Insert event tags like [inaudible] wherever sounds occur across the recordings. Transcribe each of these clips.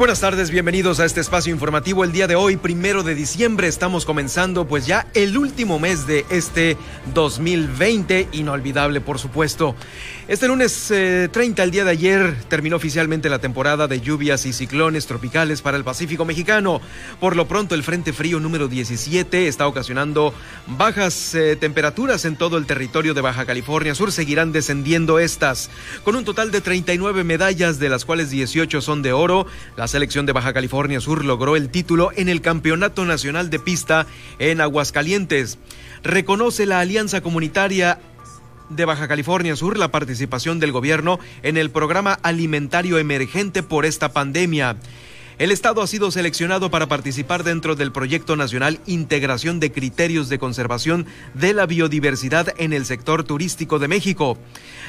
Buenas tardes, bienvenidos a este espacio informativo. El día de hoy, primero de diciembre, estamos comenzando pues ya el último mes de este 2020, inolvidable por supuesto. Este lunes 30, eh, el día de ayer, terminó oficialmente la temporada de lluvias y ciclones tropicales para el Pacífico mexicano. Por lo pronto, el Frente Frío número 17 está ocasionando bajas eh, temperaturas en todo el territorio de Baja California Sur. Seguirán descendiendo estas, con un total de 39 medallas, de las cuales 18 son de oro. La selección de Baja California Sur logró el título en el Campeonato Nacional de Pista en Aguascalientes. Reconoce la Alianza Comunitaria de Baja California Sur la participación del gobierno en el programa alimentario emergente por esta pandemia. El Estado ha sido seleccionado para participar dentro del Proyecto Nacional Integración de Criterios de Conservación de la Biodiversidad en el Sector Turístico de México.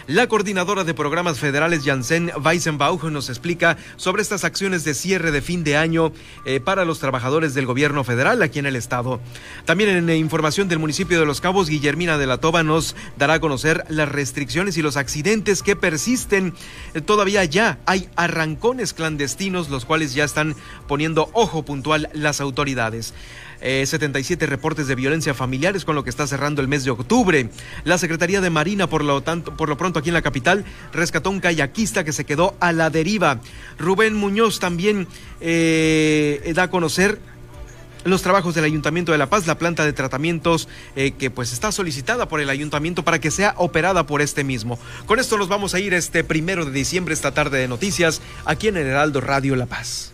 La coordinadora de programas federales, Janssen Weissenbauch, nos explica sobre estas acciones de cierre de fin de año eh, para los trabajadores del gobierno federal aquí en el Estado. También en información del municipio de Los Cabos, Guillermina de la Toba nos dará a conocer las restricciones y los accidentes que persisten. Eh, todavía ya hay arrancones clandestinos, los cuales ya están poniendo ojo puntual las autoridades. 77 eh, reportes de violencia familiares con lo que está cerrando el mes de octubre. La Secretaría de Marina, por lo, tanto, por lo pronto aquí en la capital, rescató un kayakista que se quedó a la deriva. Rubén Muñoz también eh, da a conocer los trabajos del Ayuntamiento de La Paz, la planta de tratamientos eh, que pues está solicitada por el Ayuntamiento para que sea operada por este mismo. Con esto nos vamos a ir este primero de diciembre, esta tarde de noticias, aquí en el Heraldo Radio La Paz.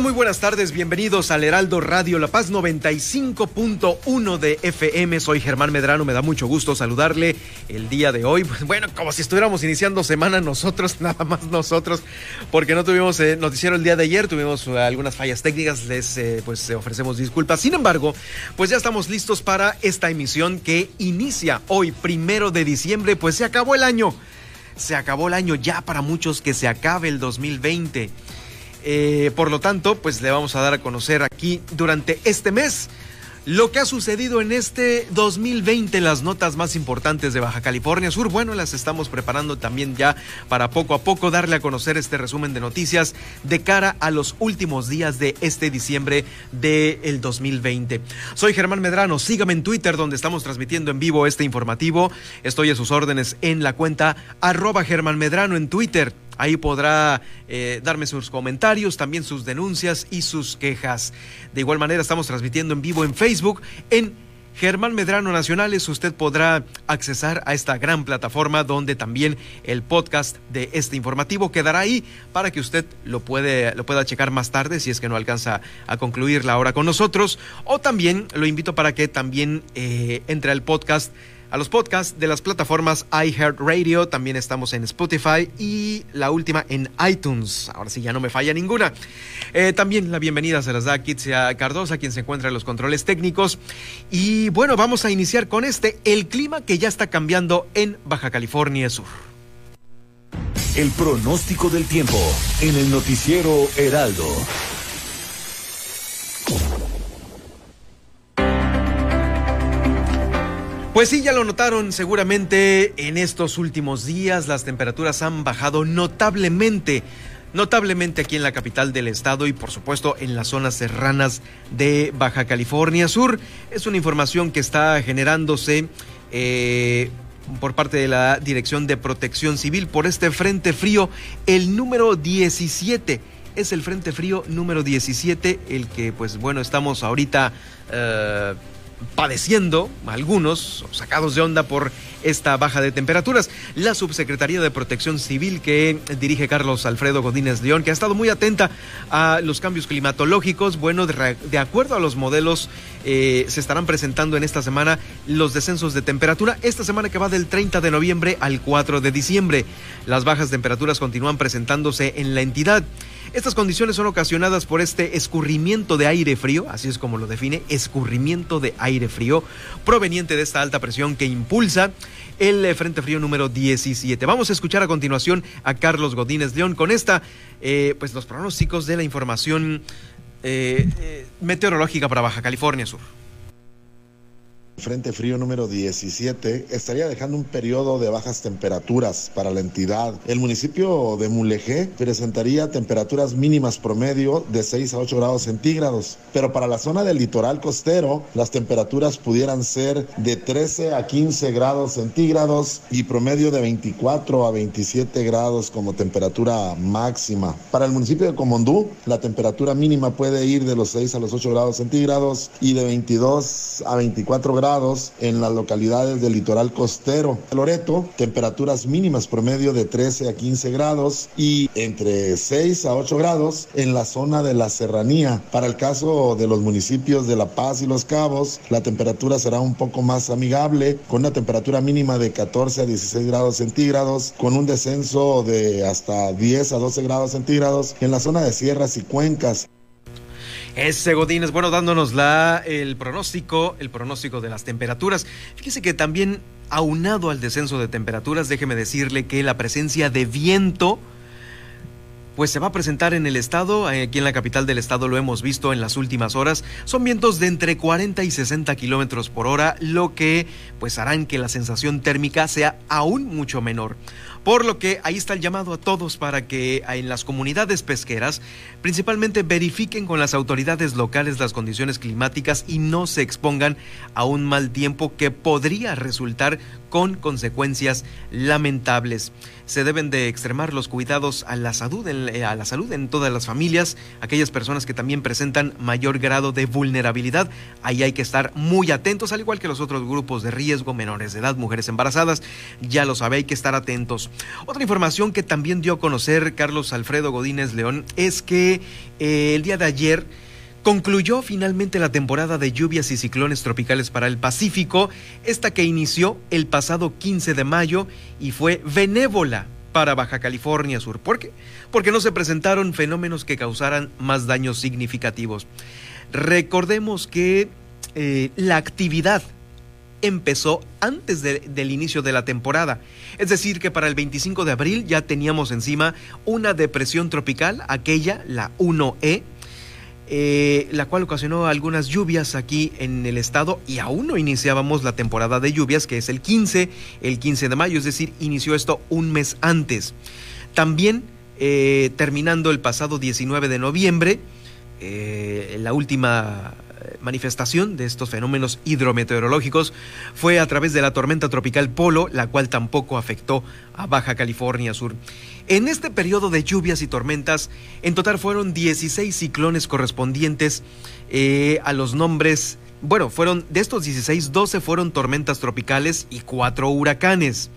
Muy buenas tardes, bienvenidos al Heraldo Radio La Paz 95.1 de FM. Soy Germán Medrano, me da mucho gusto saludarle el día de hoy. Bueno, como si estuviéramos iniciando semana nosotros, [laughs] nada más nosotros, porque no tuvimos eh, noticiero el día de ayer, tuvimos eh, algunas fallas técnicas, les eh, pues ofrecemos disculpas. Sin embargo, pues ya estamos listos para esta emisión que inicia hoy, primero de diciembre, pues se acabó el año. Se acabó el año ya para muchos que se acabe el 2020. Eh, por lo tanto, pues le vamos a dar a conocer aquí durante este mes lo que ha sucedido en este 2020, las notas más importantes de Baja California Sur. Bueno, las estamos preparando también ya para poco a poco darle a conocer este resumen de noticias de cara a los últimos días de este diciembre del 2020. Soy Germán Medrano, sígame en Twitter donde estamos transmitiendo en vivo este informativo. Estoy a sus órdenes en la cuenta arroba Germán Medrano en Twitter. Ahí podrá eh, darme sus comentarios, también sus denuncias y sus quejas. De igual manera estamos transmitiendo en vivo en Facebook en Germán Medrano Nacionales, usted podrá accesar a esta gran plataforma donde también el podcast de este informativo quedará ahí para que usted lo, puede, lo pueda checar más tarde si es que no alcanza a concluir la hora con nosotros. O también lo invito para que también eh, entre al podcast a los podcasts de las plataformas iHeartRadio, también estamos en Spotify y la última en iTunes. Ahora sí, ya no me falla ninguna. Eh, también la bienvenida se las da Kitsia Cardosa, quien se encuentra en los controles técnicos. Y bueno, vamos a iniciar con este, el clima que ya está cambiando en Baja California Sur. El pronóstico del tiempo en el noticiero Heraldo. Pues sí, ya lo notaron seguramente en estos últimos días las temperaturas han bajado notablemente, notablemente aquí en la capital del estado y por supuesto en las zonas serranas de Baja California Sur. Es una información que está generándose eh, por parte de la Dirección de Protección Civil por este Frente Frío, el número 17 es el Frente Frío número 17, el que pues bueno estamos ahorita eh, padeciendo, algunos sacados de onda por esta baja de temperaturas. La Subsecretaría de Protección Civil que dirige Carlos Alfredo Godínez León, que ha estado muy atenta a los cambios climatológicos, bueno, de, acuerdo a los modelos, eh, se estarán presentando en esta semana los descensos de temperatura, esta semana que va del 30 de noviembre al 4 de diciembre. Las bajas temperaturas continúan presentándose en la entidad. Estas condiciones son ocasionadas por este escurrimiento de aire frío, así es como lo define, escurrimiento de aire frío, proveniente de esta alta presión que impulsa el eh, Frente Frío número 17. Vamos a escuchar a continuación a Carlos Godínez León con esta, eh, pues los pronósticos de la información eh, meteorológica para Baja California Sur. Frente Frío número 17 estaría dejando un periodo de bajas temperaturas para la entidad. El municipio de Mulegé presentaría temperaturas mínimas promedio de 6 a 8 grados centígrados, pero para la zona del litoral costero las temperaturas pudieran ser de 13 a 15 grados centígrados y promedio de 24 a 27 grados como temperatura máxima. Para el municipio de Comondú la temperatura mínima puede ir de los 6 a los 8 grados centígrados y de 22 a 24 grados en las localidades del litoral costero. Loreto, temperaturas mínimas promedio de 13 a 15 grados y entre 6 a 8 grados en la zona de la serranía. Para el caso de los municipios de La Paz y Los Cabos, la temperatura será un poco más amigable, con una temperatura mínima de 14 a 16 grados centígrados, con un descenso de hasta 10 a 12 grados centígrados en la zona de sierras y cuencas. Ese Godínez, bueno, dándonos la, el pronóstico, el pronóstico de las temperaturas. Fíjese que también aunado al descenso de temperaturas, déjeme decirle que la presencia de viento, pues se va a presentar en el estado, aquí en la capital del estado lo hemos visto en las últimas horas, son vientos de entre 40 y 60 kilómetros por hora, lo que pues harán que la sensación térmica sea aún mucho menor. Por lo que ahí está el llamado a todos para que en las comunidades pesqueras principalmente verifiquen con las autoridades locales las condiciones climáticas y no se expongan a un mal tiempo que podría resultar con consecuencias lamentables. Se deben de extremar los cuidados a la salud en, eh, a la salud en todas las familias, aquellas personas que también presentan mayor grado de vulnerabilidad. Ahí hay que estar muy atentos, al igual que los otros grupos de riesgo, menores de edad, mujeres embarazadas. Ya lo sabe, hay que estar atentos. Otra información que también dio a conocer Carlos Alfredo Godínez León es que eh, el día de ayer Concluyó finalmente la temporada de lluvias y ciclones tropicales para el Pacífico, esta que inició el pasado 15 de mayo y fue benévola para Baja California Sur. ¿Por qué? Porque no se presentaron fenómenos que causaran más daños significativos. Recordemos que eh, la actividad empezó antes del inicio de la temporada. Es decir, que para el 25 de abril ya teníamos encima una depresión tropical, aquella, la 1E, eh, la cual ocasionó algunas lluvias aquí en el estado y aún no iniciábamos la temporada de lluvias, que es el 15, el 15 de mayo, es decir, inició esto un mes antes. También eh, terminando el pasado 19 de noviembre, eh, la última manifestación de estos fenómenos hidrometeorológicos fue a través de la tormenta tropical Polo, la cual tampoco afectó a Baja California Sur. En este periodo de lluvias y tormentas, en total fueron 16 ciclones correspondientes eh, a los nombres, bueno, fueron de estos 16, 12 fueron tormentas tropicales y 4 huracanes.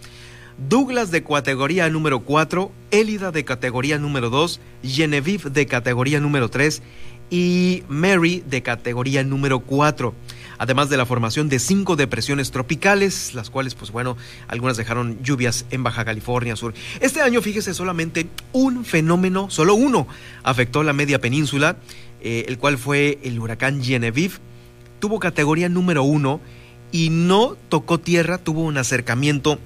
Douglas de categoría número 4, Élida de categoría número 2, Genevieve de categoría número 3 y Mary de categoría número 4 además de la formación de cinco depresiones tropicales, las cuales, pues bueno, algunas dejaron lluvias en Baja California Sur. Este año, fíjese, solamente un fenómeno, solo uno, afectó la media península, eh, el cual fue el huracán Genevieve. Tuvo categoría número uno y no tocó tierra, tuvo un acercamiento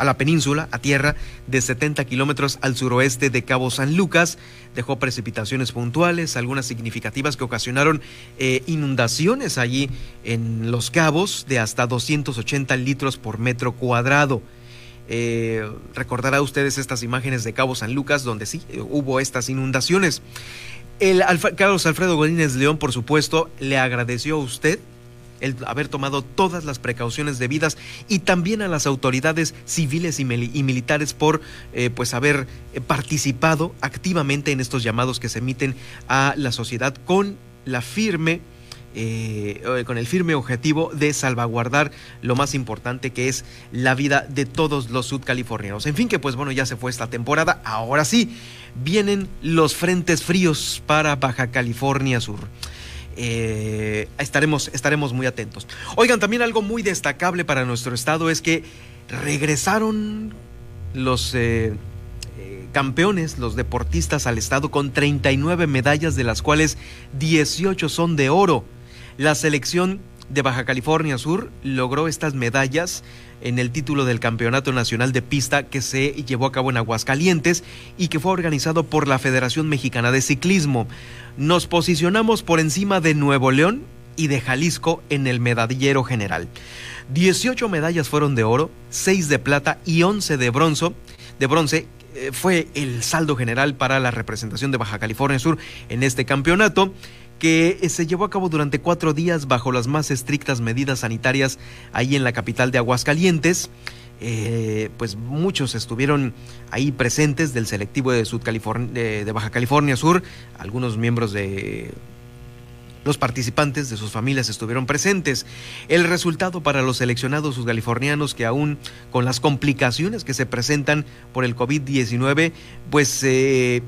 a la península, a tierra, de 70 kilómetros al suroeste de Cabo San Lucas. Dejó precipitaciones puntuales, algunas significativas que ocasionaron eh, inundaciones allí en Los Cabos de hasta 280 litros por metro cuadrado. Eh, recordará ustedes estas imágenes de Cabo San Lucas donde sí eh, hubo estas inundaciones. El Carlos Alfredo Godínez León, por supuesto, le agradeció a usted el haber tomado todas las precauciones debidas y también a las autoridades civiles y, militares por eh, pues haber participado activamente en estos llamados que se emiten a la sociedad con la firme eh, eh, con el firme objetivo de salvaguardar lo más importante que es la vida de todos los sudcalifornianos. En fin, que pues bueno, ya se fue esta temporada, ahora sí, vienen los frentes fríos para Baja California Sur. Eh, estaremos, estaremos muy atentos. Oigan, también algo muy destacable para nuestro estado es que regresaron los campeones, los deportistas al estado con 39 medallas, de las cuales 18 son de oro. La selección de Baja California Sur logró estas medallas en el título del Campeonato Nacional de Pista que se llevó a cabo en Aguascalientes y que fue organizado por la Federación Mexicana de Ciclismo. Nos posicionamos por encima de Nuevo León y de Jalisco en el medallero general. 18 medallas fueron de oro, 6 de plata y 11 de bronce. De bronce fue el saldo general para la representación de Baja California Sur en este campeonato que eh, se llevó a cabo durante cuatro días bajo las más estrictas medidas sanitarias ahí en la capital de Aguascalientes. Eh, pues muchos estuvieron ahí presentes del selectivo de, de, Baja California Sur, algunos miembros de los participantes de sus familias estuvieron presentes. El resultado para los seleccionados sudcalifornianos que aún con las complicaciones que se presentan por el COVID-19, pues eh,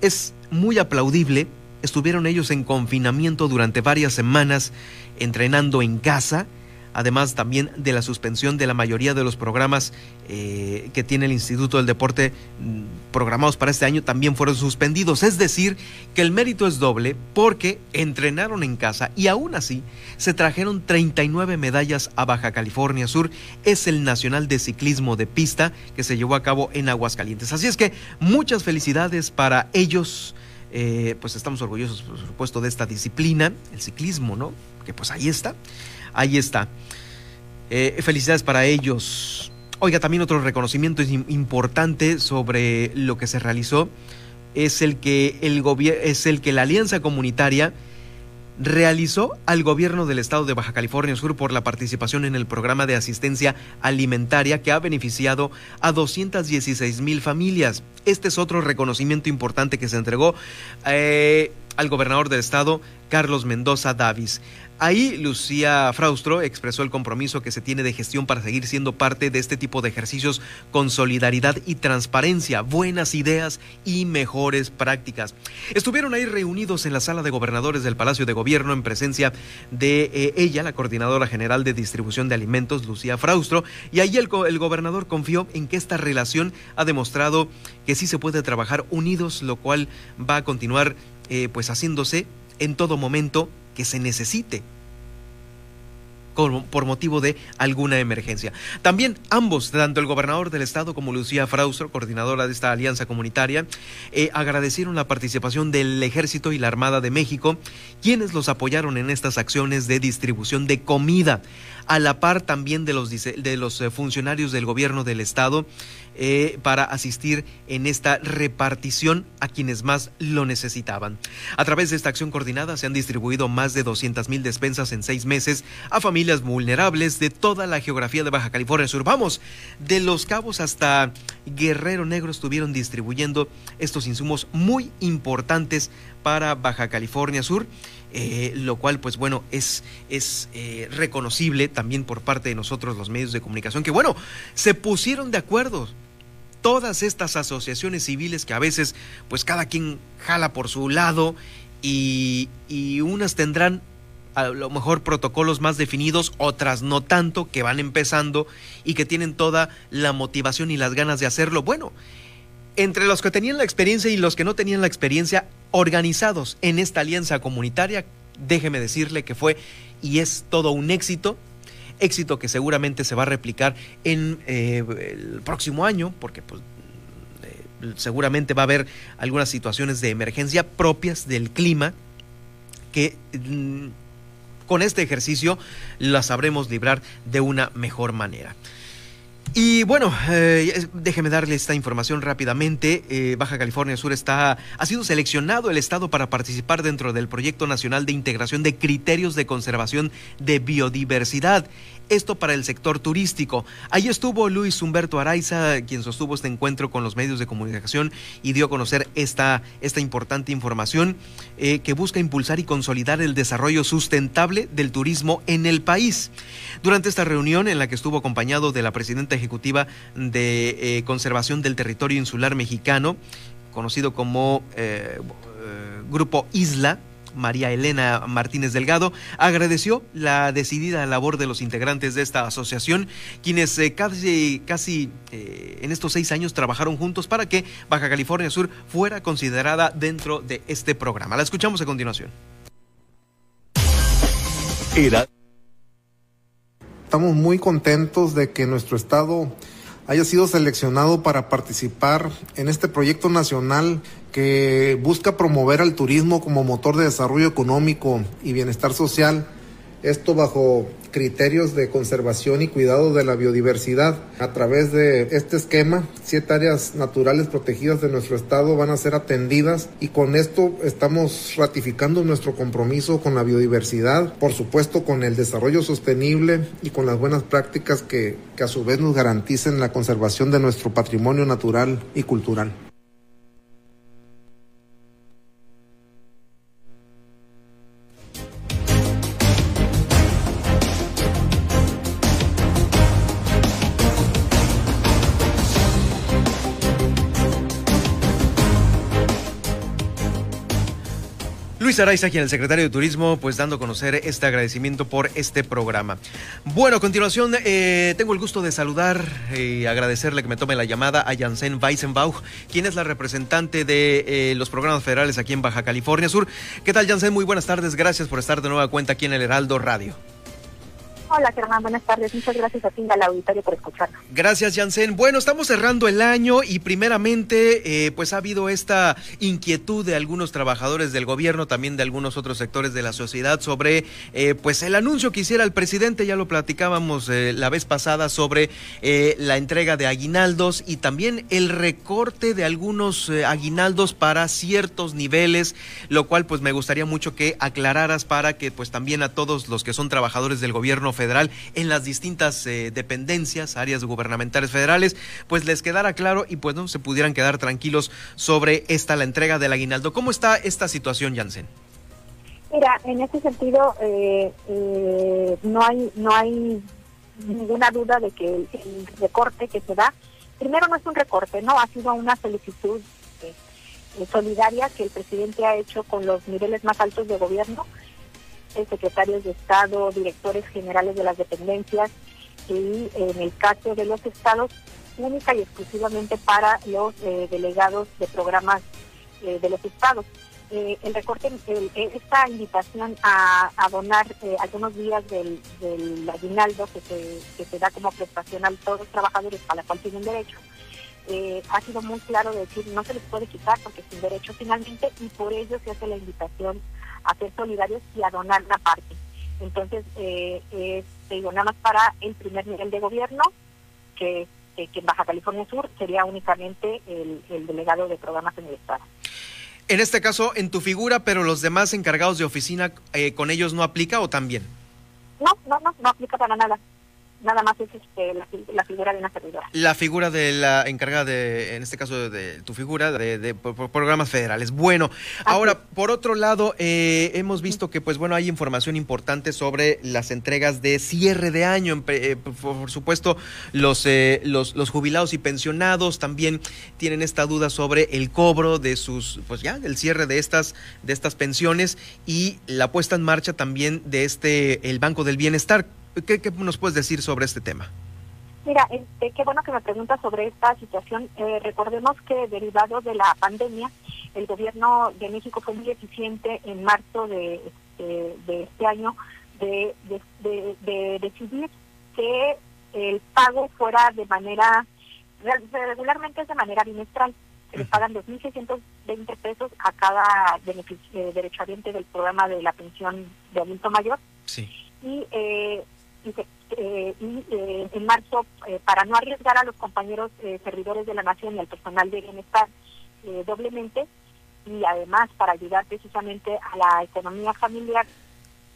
es muy aplaudible Estuvieron ellos en confinamiento durante varias semanas, entrenando en casa, además también de la suspensión de la mayoría de los programas eh, que tiene el Instituto del Deporte mm, programados para este año también fueron suspendidos. Es decir, que el mérito es doble porque entrenaron en casa y aún así se trajeron 39 medallas a Baja California Sur. Es el Nacional de Ciclismo de Pista que se llevó a cabo en Aguascalientes. Así es que muchas felicidades para ellos eh, pues estamos orgullosos, por supuesto, de esta disciplina, el ciclismo, ¿no? Que pues ahí está, ahí está. Eh, felicidades para ellos. Oiga, también otro reconocimiento importante sobre lo que se realizó es el que el es el que la Alianza Comunitaria realizó al gobierno del estado de Baja California Sur por la participación en el programa de asistencia alimentaria que ha beneficiado a 216 mil familias. Este es otro reconocimiento importante que se entregó eh, al gobernador del estado, Carlos Mendoza Davis. Ahí Lucía Fraustro expresó el compromiso que se tiene de gestión para seguir siendo parte de este tipo de ejercicios con solidaridad y transparencia, buenas ideas y mejores prácticas. Estuvieron ahí reunidos en la sala de gobernadores del Palacio de Gobierno en presencia de eh, ella, la coordinadora general de distribución de alimentos, Lucía Fraustro, y ahí el, gobernador confió en que esta relación ha demostrado que sí se puede trabajar unidos, lo cual va a continuar eh, pues haciéndose en todo momento que se necesite por motivo de alguna emergencia. También ambos, tanto el gobernador del estado como Lucía Fraustro, coordinadora de esta alianza comunitaria, eh, agradecieron la participación del Ejército y la Armada de México, quienes los apoyaron en estas acciones de distribución de comida, a la par también de los, de los eh, funcionarios del gobierno del estado eh, para asistir en esta repartición a quienes más lo necesitaban. A través de esta acción coordinada se han distribuido más de 200 mil despensas en seis meses a familias vulnerables de toda la geografía de Baja California Sur. Vamos, de Los Cabos hasta Guerrero Negro estuvieron distribuyendo estos insumos muy importantes para Baja California Sur. Eh, lo cual pues bueno es, es eh, reconocible también por parte de nosotros los medios de comunicación que bueno se pusieron de acuerdo todas estas asociaciones civiles que a veces pues cada quien jala por su lado y, unas tendrán a lo mejor protocolos más definidos, otras no tanto, que van empezando y que tienen toda la motivación y las ganas de hacerlo. Bueno, entre los que tenían la experiencia y los que no tenían la experiencia, organizados en esta alianza comunitaria, déjeme decirle que fue y es todo un éxito éxito que seguramente se va a replicar en eh, el próximo año, porque pues eh, seguramente va a haber algunas situaciones de emergencia propias del clima que mm, con este ejercicio las sabremos librar de una mejor manera. Y bueno, eh, déjeme darle esta información rápidamente. Eh, Baja California Sur está, ha sido seleccionado el estado para participar dentro del proyecto nacional de integración de criterios de conservación de biodiversidad esto para el sector turístico. Ahí estuvo Luis Humberto Araiza, quien sostuvo este encuentro con los medios de comunicación y dio a conocer esta, esta importante información eh, que busca impulsar y consolidar el desarrollo sustentable del turismo en el país. Durante esta reunión, en la que estuvo acompañado de la presidenta ejecutiva de eh, Conservación del Territorio Insular Mexicano, conocido como eh, Grupo Isla, María Elena Martínez Delgado, agradeció la decidida labor de los integrantes de esta asociación, quienes eh, casi, casi eh, en estos seis años trabajaron juntos para que Baja California Sur fuera considerada dentro de este programa. La escuchamos a continuación. Estamos muy contentos de que nuestro estado haya sido seleccionado para participar en este proyecto nacional que busca promover al turismo como motor de desarrollo económico y bienestar social, esto bajo criterios de conservación y cuidado de la biodiversidad. A través de este esquema, siete áreas naturales protegidas de nuestro estado van a ser atendidas y con esto estamos ratificando nuestro compromiso con la biodiversidad, por supuesto con el desarrollo sostenible y con las buenas prácticas que, que a su vez nos garanticen la conservación de nuestro patrimonio natural y cultural. Luis Araiza, quien el secretario de Turismo, pues dando a conocer este agradecimiento por este programa. Bueno, a continuación eh, tengo el gusto de saludar y agradecerle que me tome la llamada a Janssen Weissenbauch, quien es la representante de eh, los programas federales aquí en Baja California Sur. ¿Qué tal, Janssen? Muy buenas tardes. Gracias por estar de nueva cuenta aquí en el Heraldo Radio. Hola, Germán, buenas tardes. Muchas gracias a ti y al auditorio por escucharnos. Gracias, Jansen. Bueno, estamos cerrando el año y primeramente, eh, pues ha habido esta inquietud de algunos trabajadores del gobierno, también de algunos otros sectores de la sociedad sobre, eh, pues el anuncio que hiciera el presidente, ya lo platicábamos eh, la vez pasada sobre la entrega de aguinaldos y también el recorte de algunos aguinaldos para ciertos niveles, lo cual pues me gustaría mucho que aclararas para que pues también a todos los que son trabajadores del gobierno federal en las distintas eh, dependencias, áreas gubernamentales federales, pues les quedara claro y pues no se pudieran quedar tranquilos sobre esta la entrega del aguinaldo. ¿Cómo está esta situación, Jansen? Mira, en ese sentido eh, eh, no hay no hay ninguna duda de que el, recorte que se da, primero no es un recorte, no ha sido una solicitud solidaria que el presidente ha hecho con los niveles más altos de gobierno secretarios de Estado, directores generales de las dependencias y en el caso de los estados, única y exclusivamente para los eh, delegados de programas eh, de los estados. Eh, el recorte, esta invitación a, donar algunos días del, aguinaldo que se, que se da como prestación a todos los trabajadores para la cual tienen derecho, ha sido muy claro decir no se les puede quitar porque es un derecho finalmente y por ello se hace la invitación a ser solidarios y a donar una parte. Entonces, eh, digo, nada más para el primer nivel de gobierno, que, en Baja California Sur sería únicamente el, delegado de programas en el Estado. En este caso, en tu figura, pero los demás encargados de oficina, eh, ¿con ellos no aplica o también? No, no, no, no aplica para nada nada más es este, la, figura de una servidora. La figura de la encargada de, en este caso de, tu figura, de, programas federales. Bueno, ahora, por otro lado, eh, hemos visto que, pues bueno, hay información importante sobre las entregas de cierre de año. Eh, por, supuesto, los, eh, los, los jubilados y pensionados también tienen esta duda sobre el cobro de sus, pues ya, del cierre de estas, de estas pensiones y la puesta en marcha también de este, el Banco del Bienestar. ¿Qué, nos puedes decir sobre este tema? Mira, este, qué bueno que me preguntas sobre esta situación. Eh, recordemos que derivado de la pandemia, el gobierno de México fue muy eficiente en marzo de, este, de este año de, de, decidir que el pago fuera de manera, regularmente es de manera bimestral. Se le pagan 2.620 pesos a cada eh, derechohabiente del programa de la pensión de adulto mayor. Sí. Y, eh, y, eh, en marzo, para no arriesgar a los compañeros servidores de la nación y al personal de bienestar doblemente, y además para ayudar precisamente a la economía familiar,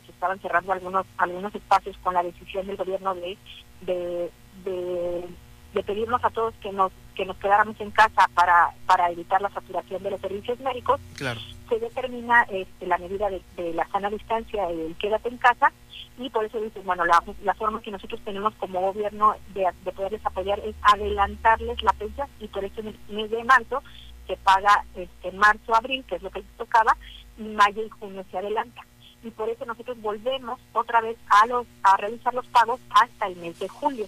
se estaban cerrando algunos algunos espacios con la decisión del gobierno de, de, de, pedirnos a todos que nos que nos quedáramos en casa para para evitar la saturación de los servicios médicos. Claro. Se determina este, la medida de, la sana distancia, el quédate en casa, y por eso dicen, bueno, la, la forma que nosotros tenemos como gobierno de, de poderles apoyar es adelantarles la pensión, y por eso en el mes de marzo se paga este marzo, abril, que es lo que les tocaba, y mayo y junio se adelanta. Y por eso nosotros volvemos otra vez a los a realizar los pagos hasta el mes de julio.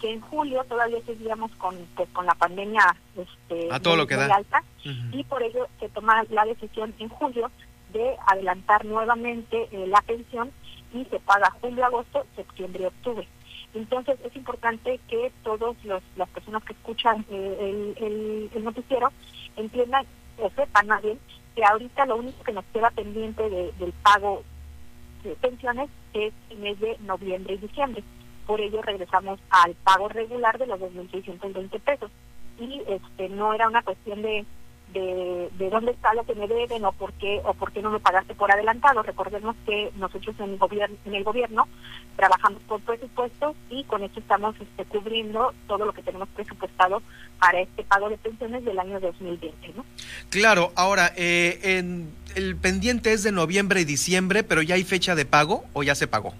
Que en julio todavía seguíamos con pues, con la pandemia este, a todo lo que da. alta y por ello se toma la decisión en julio de adelantar nuevamente eh, la pensión y se paga julio, agosto, septiembre, octubre. Entonces es importante que todas las personas que escuchan eh, el, el, noticiero entiendan o sepan más bien que ahorita lo único que nos queda pendiente del pago de pensiones es el mes de noviembre y diciembre. Por ello regresamos al pago regular de los 2.620 pesos. Y este no era una cuestión de de, de dónde está lo que me deben o por qué o por qué no me pagaste por adelantado. Recordemos que nosotros en el gobierno en el gobierno trabajamos por presupuestos y con esto estamos este, cubriendo todo lo que tenemos presupuestado para este pago de pensiones del año 2020, ¿no? Claro, ahora eh, en, el pendiente es de noviembre y diciembre, pero ya hay fecha de pago o ya se pagó.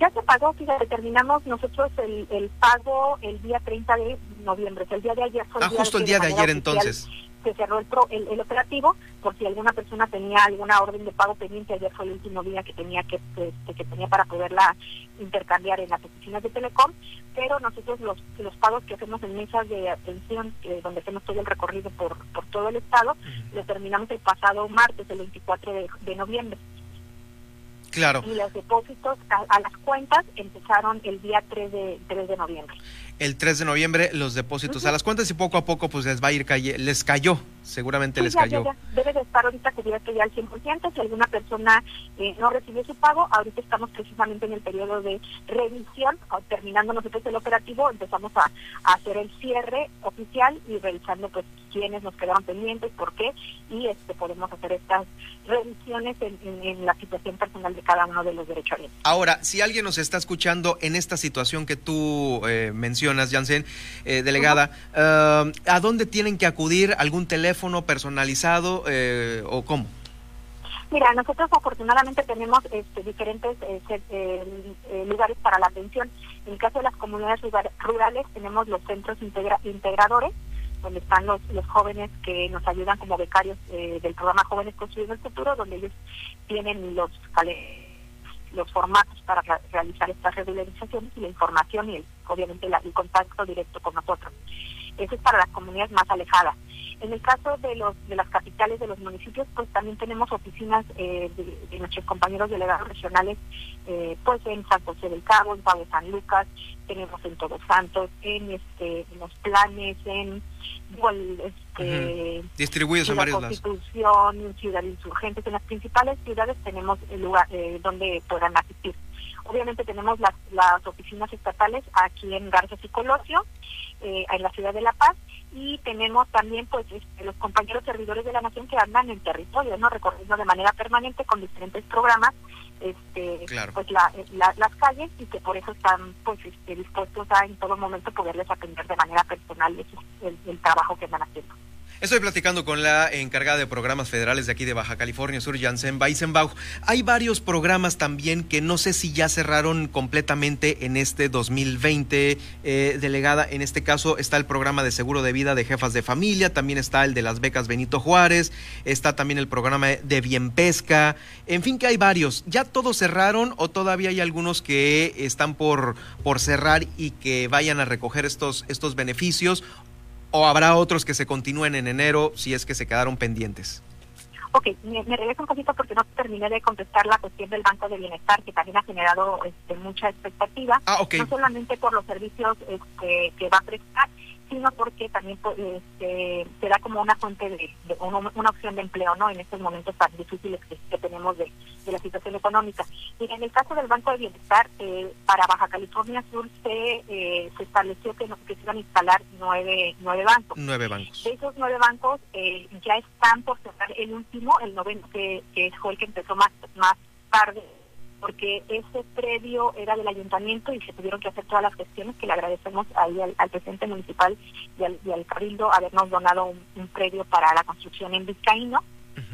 Ya se pagó, fíjate, terminamos nosotros el, el pago el día 30 de noviembre, el día de ayer fue el ah, justo el día de, ayer entonces se cerró el, pro, el, operativo por si alguna persona tenía alguna orden de pago pendiente ayer fue el último día que tenía que este, que tenía para poderla intercambiar en las oficinas de Telecom pero nosotros los los pagos que hacemos en mesas de atención donde hacemos todo el recorrido por por todo el estado lo terminamos el pasado martes el 24 de, noviembre Claro. Y los depósitos a, las cuentas empezaron el día 3 de, 3 de noviembre. El 3 de noviembre los depósitos. A las cuentas y poco a poco pues les va a ir les cayó, seguramente les cayó. Debe de estar ahorita cubierto ya al 100%, si alguna persona eh, no recibió su pago, ahorita estamos precisamente en el periodo de revisión, terminando nosotros el operativo, empezamos a, hacer el cierre oficial y revisando pues quiénes nos quedaron pendientes, por qué, y este podemos hacer estas revisiones en, la situación personal de cada uno de los derechos. Ahora, si alguien nos está escuchando en esta situación que tú eh, mencionas, Jansen, eh, delegada, eh, ¿a dónde tienen que acudir? ¿Algún teléfono personalizado eh, o cómo? Mira, nosotros afortunadamente tenemos este, diferentes lugares para la atención. En el caso de las comunidades rurales tenemos los centros integradores, donde están los, los jóvenes que nos ayudan como becarios del programa Jóvenes Construyendo el Futuro, donde ellos tienen los los formatos para realizar estas regularizaciones y la información y el, obviamente el contacto directo con nosotros. Eso es para las comunidades más alejadas. En el caso de los de las capitales de los municipios, pues también tenemos oficinas eh, de, nuestros compañeros delegados regionales, eh, pues en San José del Cabo, en Pablo San Lucas, tenemos en Todos Santos, en este los planes, en este distribuidos en varios Constitución, Ciudad Insurgentes, en las principales ciudades tenemos el lugar eh, donde puedan asistir. Obviamente tenemos las, las oficinas estatales aquí en Garza y Colosio, eh, en la ciudad de La Paz, y tenemos también pues este, los compañeros servidores de la nación que andan en territorio, no recorriendo de manera permanente con diferentes programas este pues las calles y que por eso están pues este, dispuestos a en todo momento poderles atender de manera personal el, el trabajo que están haciendo. Estoy platicando con la encargada de programas federales de aquí de Baja California Sur, Jansen Weisenbach. Hay varios programas también que no sé si ya cerraron completamente en este 2020, eh, delegada. En este caso está el programa de seguro de vida de jefas de familia, también está el de las becas Benito Juárez, está también el programa de Bien Pesca. En fin, que hay varios. ¿Ya todos cerraron o todavía hay algunos que están por, por cerrar y que vayan a recoger estos, estos beneficios? O habrá otros que se continúen en enero si es que se quedaron pendientes? Ok, me, regreso un poquito porque no terminé de contestar la cuestión del Banco de Bienestar, que también ha generado este, mucha expectativa, ah, okay. no solamente por los servicios este, que va a prestar, sino porque también pues, este, será como una fuente de, una, opción de empleo no en estos momentos tan difíciles que, tenemos de, la situación económica. Y en el caso del Banco de Bienestar, eh, para Baja California Sur se, eh, se estableció que, que se iban a instalar nueve, nueve bancos. Nueve bancos. De esos nueve bancos eh, ya están por cerrar el último, el noveno, que, que fue el que empezó más, más tarde porque ese predio era del ayuntamiento y se tuvieron que hacer todas las gestiones que le agradecemos ahí al, presidente municipal y al, y cabildo habernos donado un, predio para la construcción en Vizcaíno,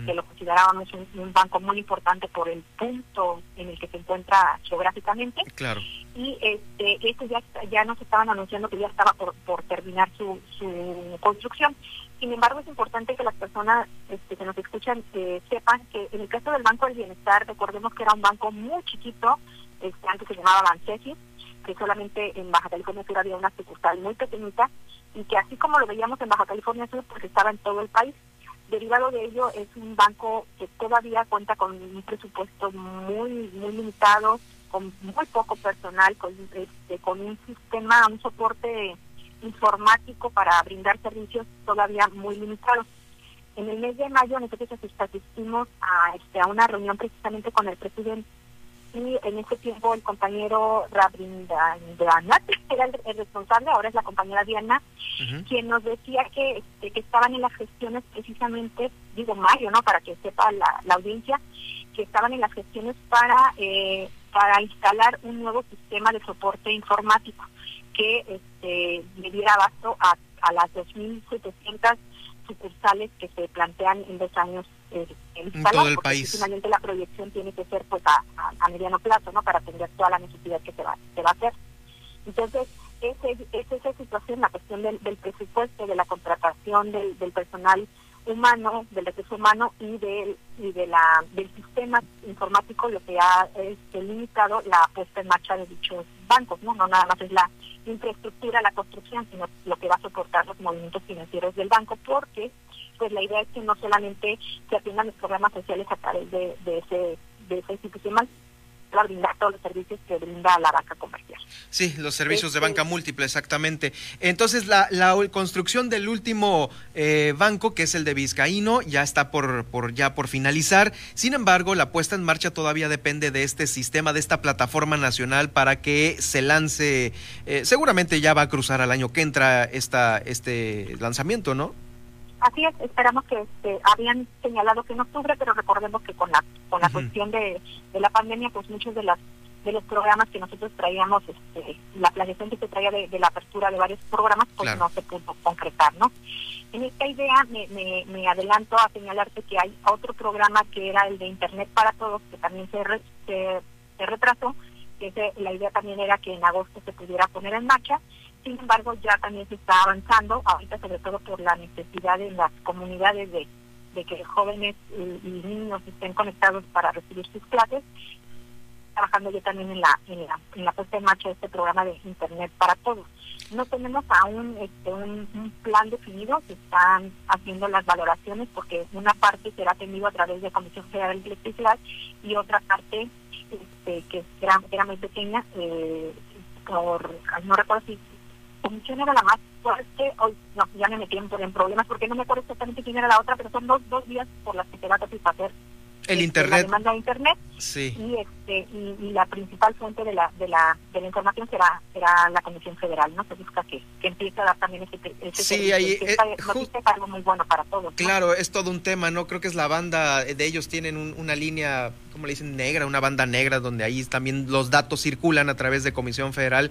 que lo considerábamos un, banco muy importante por el punto en el que se encuentra geográficamente. Claro. Y este, esto ya, ya nos estaban anunciando que ya estaba por, por terminar su, su construcción. Sin embargo, es importante que las personas este, que nos escuchan eh, sepan que en el caso del Banco del Bienestar, recordemos que era un banco muy chiquito, este, antes se llamaba Bansesis, que solamente en Baja California Sur había una sucursal muy pequeñita y que así como lo veíamos en Baja California Sur, porque estaba en todo el país, derivado de ello es un banco que todavía cuenta con un presupuesto muy muy limitado, con muy poco personal, con, este, con un sistema, un soporte informático para brindar servicios todavía muy limitados. En el mes de mayo nosotros asistimos a, este, a una reunión precisamente con el presidente y en ese tiempo el compañero Rabindranath, [laughs] que era el, responsable, ahora es la compañera Diana, quien nos decía que, este, que estaban en las gestiones precisamente, digo Mario, ¿no? Para que sepa la, la audiencia, que estaban en las gestiones para, eh, para instalar un nuevo sistema de soporte informático que este, le diera abasto a, a las 2.700 sucursales que se plantean en dos años eh, en todo el país. Finalmente la proyección tiene que ser pues a, a, mediano plazo, ¿no? Para atender toda la necesidad que se va, se va a hacer. Entonces, ese, es esa situación, la cuestión del, del presupuesto, de la contratación del, del personal humano, del recurso humano y del y de la del sistema informático lo que ha este, limitado la puesta en marcha de dichos bancos, no no nada más es la infraestructura, la construcción, sino lo que va a soportar los movimientos financieros del banco, porque pues la idea es que no solamente se atiendan los programas sociales a través de, ese de esa institución brindar todos los servicios que brinda la banca comercial. Sí, los servicios de este, banca múltiple, exactamente. Entonces, la, la construcción del último eh, banco, que es el de Vizcaíno, ya está por, por, ya por finalizar. Sin embargo, la puesta en marcha todavía depende de este sistema, de esta plataforma nacional para que se lance. Eh, seguramente ya va a cruzar al año que entra esta, este lanzamiento, ¿no? Así es, esperamos que este, habían señalado que en octubre, pero recordemos que con la con la cuestión de, de, la pandemia, pues muchos de las de los programas que nosotros traíamos, este, la planeación que se traía de, la apertura de varios programas, pues no se pudo concretar, ¿no? En esta idea me, me, adelanto a señalarte que hay otro programa que era el de Internet para Todos, que también se, se, se retrasó, que la idea también era que en agosto se pudiera poner en marcha, sin embargo, ya también se está avanzando, ahorita sobre todo por la necesidad de las comunidades de, que jóvenes y, niños estén conectados para recibir sus clases, trabajando ya también en la, en la, en la puesta en marcha de este programa de Internet para todos. No tenemos aún este, un, plan definido, se están haciendo las valoraciones porque una parte será atendido a través de Comisión Federal de Electricidad y otra parte este, que será, era muy pequeña, eh, por, no recuerdo si comisión era la más fuerte, hoy no, ya me metí en, problemas porque no me acuerdo exactamente quién era la otra, pero son dos, dos días por las que se va a satisfacer el este, internet. La demanda de internet. Sí. Y, este, y, la principal fuente de la, de la, de la información será, será la Comisión Federal, ¿no? Se busca que, que empiece a dar también ese, ese sí, ahí, eh, es algo muy bueno para todos. Claro, es todo un tema, ¿no? Creo que es la banda de ellos, tienen una línea, como le dicen, negra, una banda negra, donde ahí también los datos circulan a través de Comisión Federal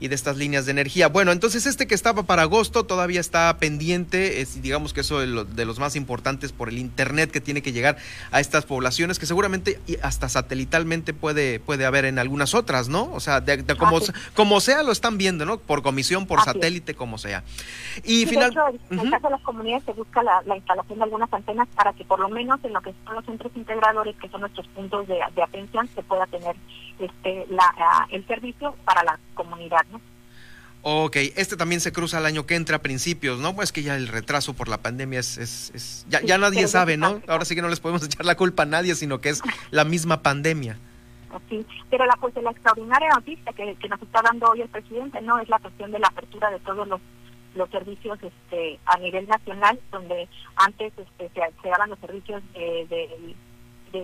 y de estas líneas de energía. Bueno, entonces este que estaba para agosto todavía está pendiente, es, digamos que eso de, de, los más importantes por el Internet que tiene que llegar a estas poblaciones, que seguramente hasta satelitalmente puede, puede haber en algunas otras, ¿no? O sea, de, como, como sea lo están viendo, ¿no? Por comisión, por satélite, como sea. Y final... en el caso de las comunidades se busca la, instalación de algunas antenas para que por lo menos en lo que son los centros integradores, que son nuestros puntos de, atención, se pueda tener este la, el servicio para la comunidad. Ok, este también se cruza el año que entra a principios, ¿no? Pues que ya el retraso por la pandemia es, es, ya, ya nadie sabe, ¿no? Ahora sí que no les podemos [laughs] echar la culpa a nadie, sino que es la misma pandemia. Sí, pero la, pues, la extraordinaria noticia que, que nos está dando hoy el presidente no es la cuestión de la apertura de todos los los servicios este a nivel nacional donde antes este, se, daban los servicios de,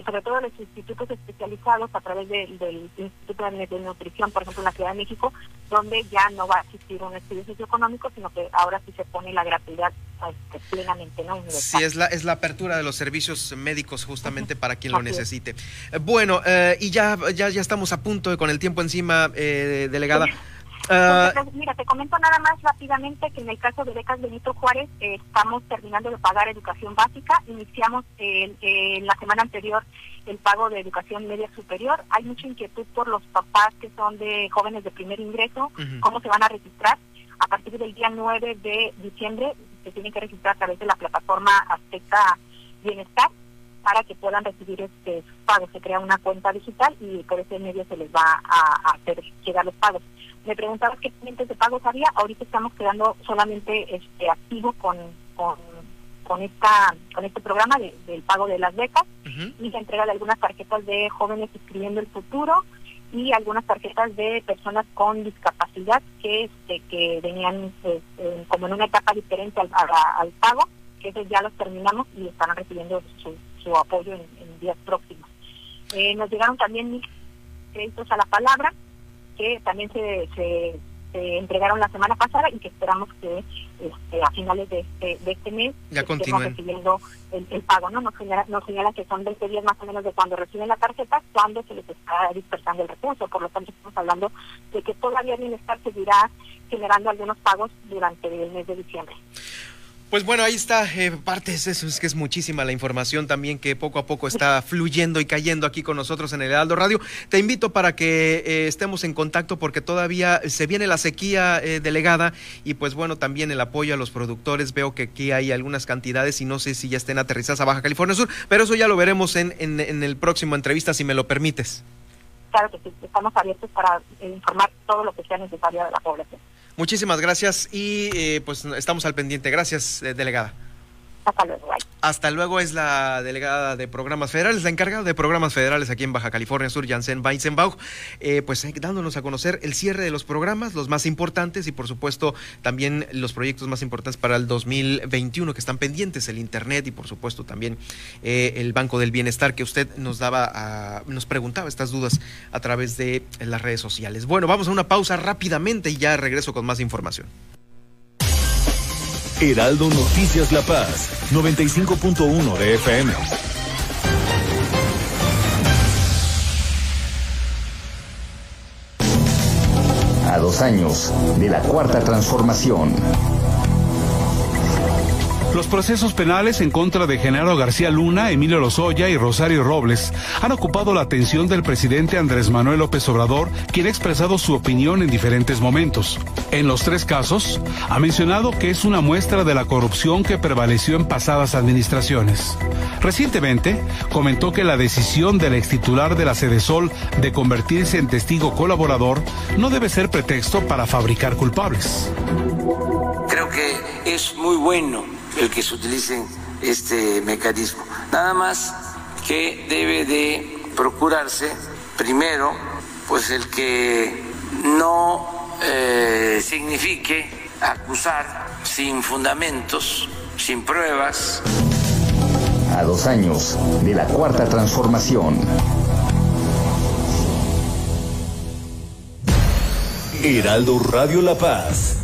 sobre todo los institutos especializados a través del Instituto de, Nutrición, por ejemplo, en la Ciudad de México, donde ya no va a existir un estudio socioeconómico, sino que ahora sí se pone la gratuidad este, plenamente no Sí, es la, es la apertura de los servicios médicos justamente para quien lo necesite. Bueno, eh, y ya, ya, ya estamos a punto, con el tiempo encima, eh, delegada. Ah, mira, te comento nada más rápidamente que en el caso de becas Benito Juárez eh, estamos terminando de pagar educación básica. Iniciamos en la semana anterior el pago de educación media superior. Hay mucha inquietud por los papás que son de jóvenes de primer ingreso, cómo se van a registrar. A partir del día 9 de diciembre se tienen que registrar a través de la plataforma Azteca Bienestar para que puedan recibir este sus pagos. Se crea una cuenta digital y por ese medio se les va a hacer llegar los pagos me preguntabas qué clientes de pagos había. Ahorita estamos quedando solamente este activo con, con, esta con este programa del pago de las becas y se entrega de algunas tarjetas de jóvenes escribiendo el futuro y algunas tarjetas de personas con discapacidad que este, que venían pues, como en una etapa diferente al, al pago, que esos ya los terminamos y están recibiendo su, su apoyo en, días próximos. Eh, nos llegaron también mil créditos a la palabra que también se, se, entregaron la semana pasada y que esperamos que este, a finales de este, de este mes ya estemos recibiendo el, pago. ¿no? Nos, señala, nos señala que son 20 días más o menos de cuando reciben la tarjeta, cuando se les está dispersando el recurso. Por lo tanto, estamos hablando de que todavía Bienestar seguirá generando algunos pagos durante el mes de diciembre. Pues bueno, ahí está eh, partes, eso es que es muchísima la información también que poco a poco está fluyendo y cayendo aquí con nosotros en el Heraldo Radio. Te invito para que eh, estemos en contacto porque todavía se viene la sequía eh, delegada y pues bueno, también el apoyo a los productores. Veo que aquí hay algunas cantidades y no sé si ya estén aterrizadas a Baja California Sur, pero eso ya lo veremos en, en, en el próximo entrevista, si me lo permites. Claro que sí, estamos abiertos para informar todo lo que sea necesario de la población. Muchísimas gracias y eh, pues estamos al pendiente. Gracias, eh, delegada. Hasta luego. Hasta luego es la delegada de programas federales, la encargada de programas federales aquí en Baja California Sur, Janssen Weizenbach, eh, pues eh, dándonos a conocer el cierre de los programas, los más importantes y por supuesto también los proyectos más importantes para el 2021 que están pendientes, el Internet y por supuesto también eh, el Banco del Bienestar que usted nos daba, nos preguntaba estas dudas a través de las redes sociales. Bueno, vamos a una pausa rápidamente y ya regreso con más información. Heraldo Noticias La Paz, 95.1 de FM. A dos años de la cuarta transformación. Los procesos penales en contra de Genaro García Luna, Emilio Lozoya y Rosario Robles han ocupado la atención del presidente Andrés Manuel López Obrador, quien ha expresado su opinión en diferentes momentos. En los tres casos, ha mencionado que es una muestra de la corrupción que prevaleció en pasadas administraciones. Recientemente, comentó que la decisión del ex titular de la Sol de convertirse en testigo colaborador no debe ser pretexto para fabricar culpables. Creo que es muy bueno el que se utilice este mecanismo. Nada más que debe de procurarse primero, pues el que no eh, signifique acusar sin fundamentos, sin pruebas. A dos años de la cuarta transformación. Heraldo Radio La Paz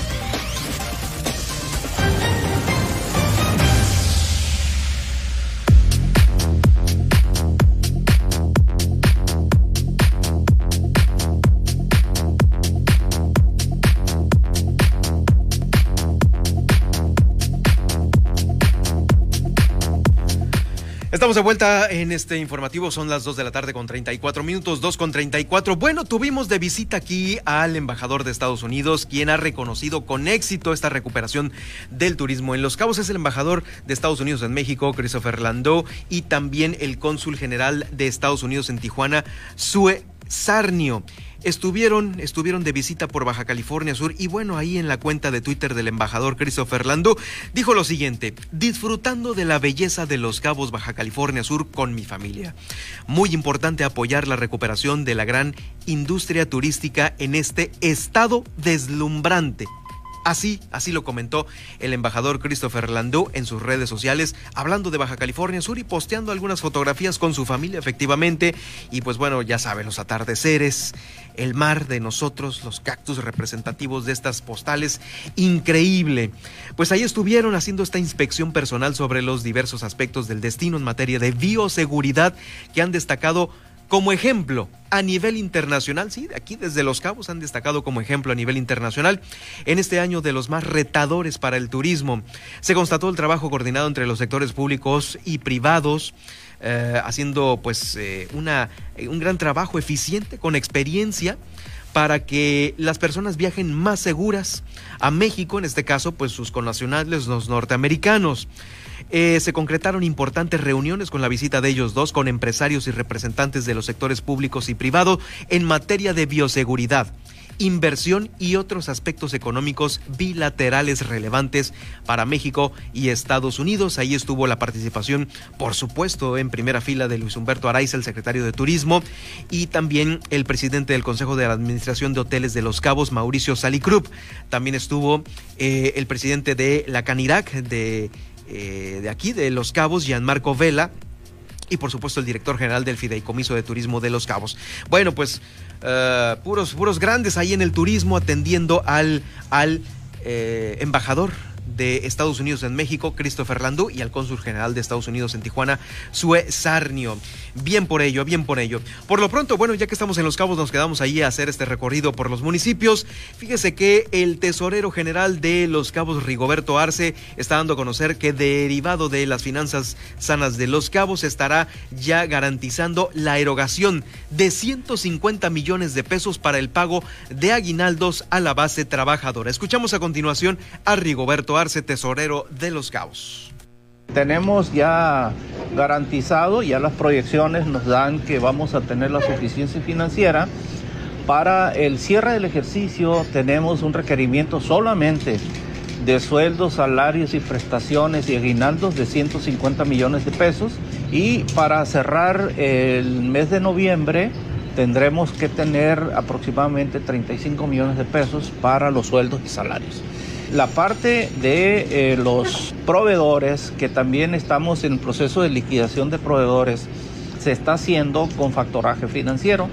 Estamos de vuelta en este informativo, son las 2 de la tarde con 34 minutos, 2 con 34. Bueno, tuvimos de visita aquí al embajador de Estados Unidos, quien ha reconocido con éxito esta recuperación del turismo en Los Cabos. Es el embajador de Estados Unidos en México, Christopher Landau, y también el cónsul general de Estados Unidos en Tijuana, Sue Sarnio. Estuvieron, estuvieron de visita por Baja California Sur y bueno, ahí en la cuenta de Twitter del embajador Christopher Landau dijo lo siguiente, disfrutando de la belleza de los cabos Baja California Sur con mi familia. Muy importante apoyar la recuperación de la gran industria turística en este estado deslumbrante Así, así lo comentó el embajador Christopher Landau en sus redes sociales, hablando de Baja California Sur y posteando algunas fotografías con su familia, efectivamente. Y pues bueno, ya saben, los atardeceres, el mar de nosotros, los cactus representativos de estas postales, increíble. Pues ahí estuvieron haciendo esta inspección personal sobre los diversos aspectos del destino en materia de bioseguridad que han destacado como ejemplo a nivel internacional, sí, aquí desde Los Cabos han destacado como ejemplo a nivel internacional en este año de los más retadores para el turismo. Se constató el trabajo coordinado entre los sectores públicos y privados. Eh, haciendo pues eh, una, eh, un gran trabajo eficiente con experiencia para que las personas viajen más seguras a México, en este caso pues sus connacionales, los norteamericanos. Eh, se concretaron importantes reuniones con la visita de ellos dos, con empresarios y representantes de los sectores públicos y privados en materia de bioseguridad inversión y otros aspectos económicos bilaterales relevantes para México y Estados Unidos. Ahí estuvo la participación, por supuesto, en primera fila de Luis Humberto Araiza, el secretario de Turismo, y también el presidente del Consejo de Administración de Hoteles de Los Cabos, Mauricio Salicrup. También estuvo eh, el presidente de la Canirac, de eh, de aquí, de Los Cabos, Gianmarco Vela, y por supuesto el director general del Fideicomiso de Turismo de Los Cabos. Bueno, pues eh, puros, puros grandes ahí en el turismo atendiendo al, al eh, embajador de Estados Unidos en México, Christopher Landú, y al cónsul general de Estados Unidos en Tijuana, Sue Sarnio. Bien por ello, bien por ello. Por lo pronto, bueno, ya que estamos en Los Cabos, nos quedamos ahí a hacer este recorrido por los municipios. Fíjese que el tesorero general de Los Cabos, Rigoberto Arce, está dando a conocer que derivado de las finanzas sanas de Los Cabos estará ya garantizando la erogación de 150 millones de pesos para el pago de aguinaldos a la base trabajadora. Escuchamos a continuación a Rigoberto Arce, tesorero de Los Cabos. Tenemos ya garantizado, ya las proyecciones nos dan que vamos a tener la suficiencia financiera. Para el cierre del ejercicio tenemos un requerimiento solamente de sueldos, salarios y prestaciones y aguinaldos de 150 millones de pesos. Y para cerrar el mes de noviembre tendremos que tener aproximadamente 35 millones de pesos para los sueldos y salarios. La parte de eh, los proveedores, que también estamos en el proceso de liquidación de proveedores, se está haciendo con factoraje financiero,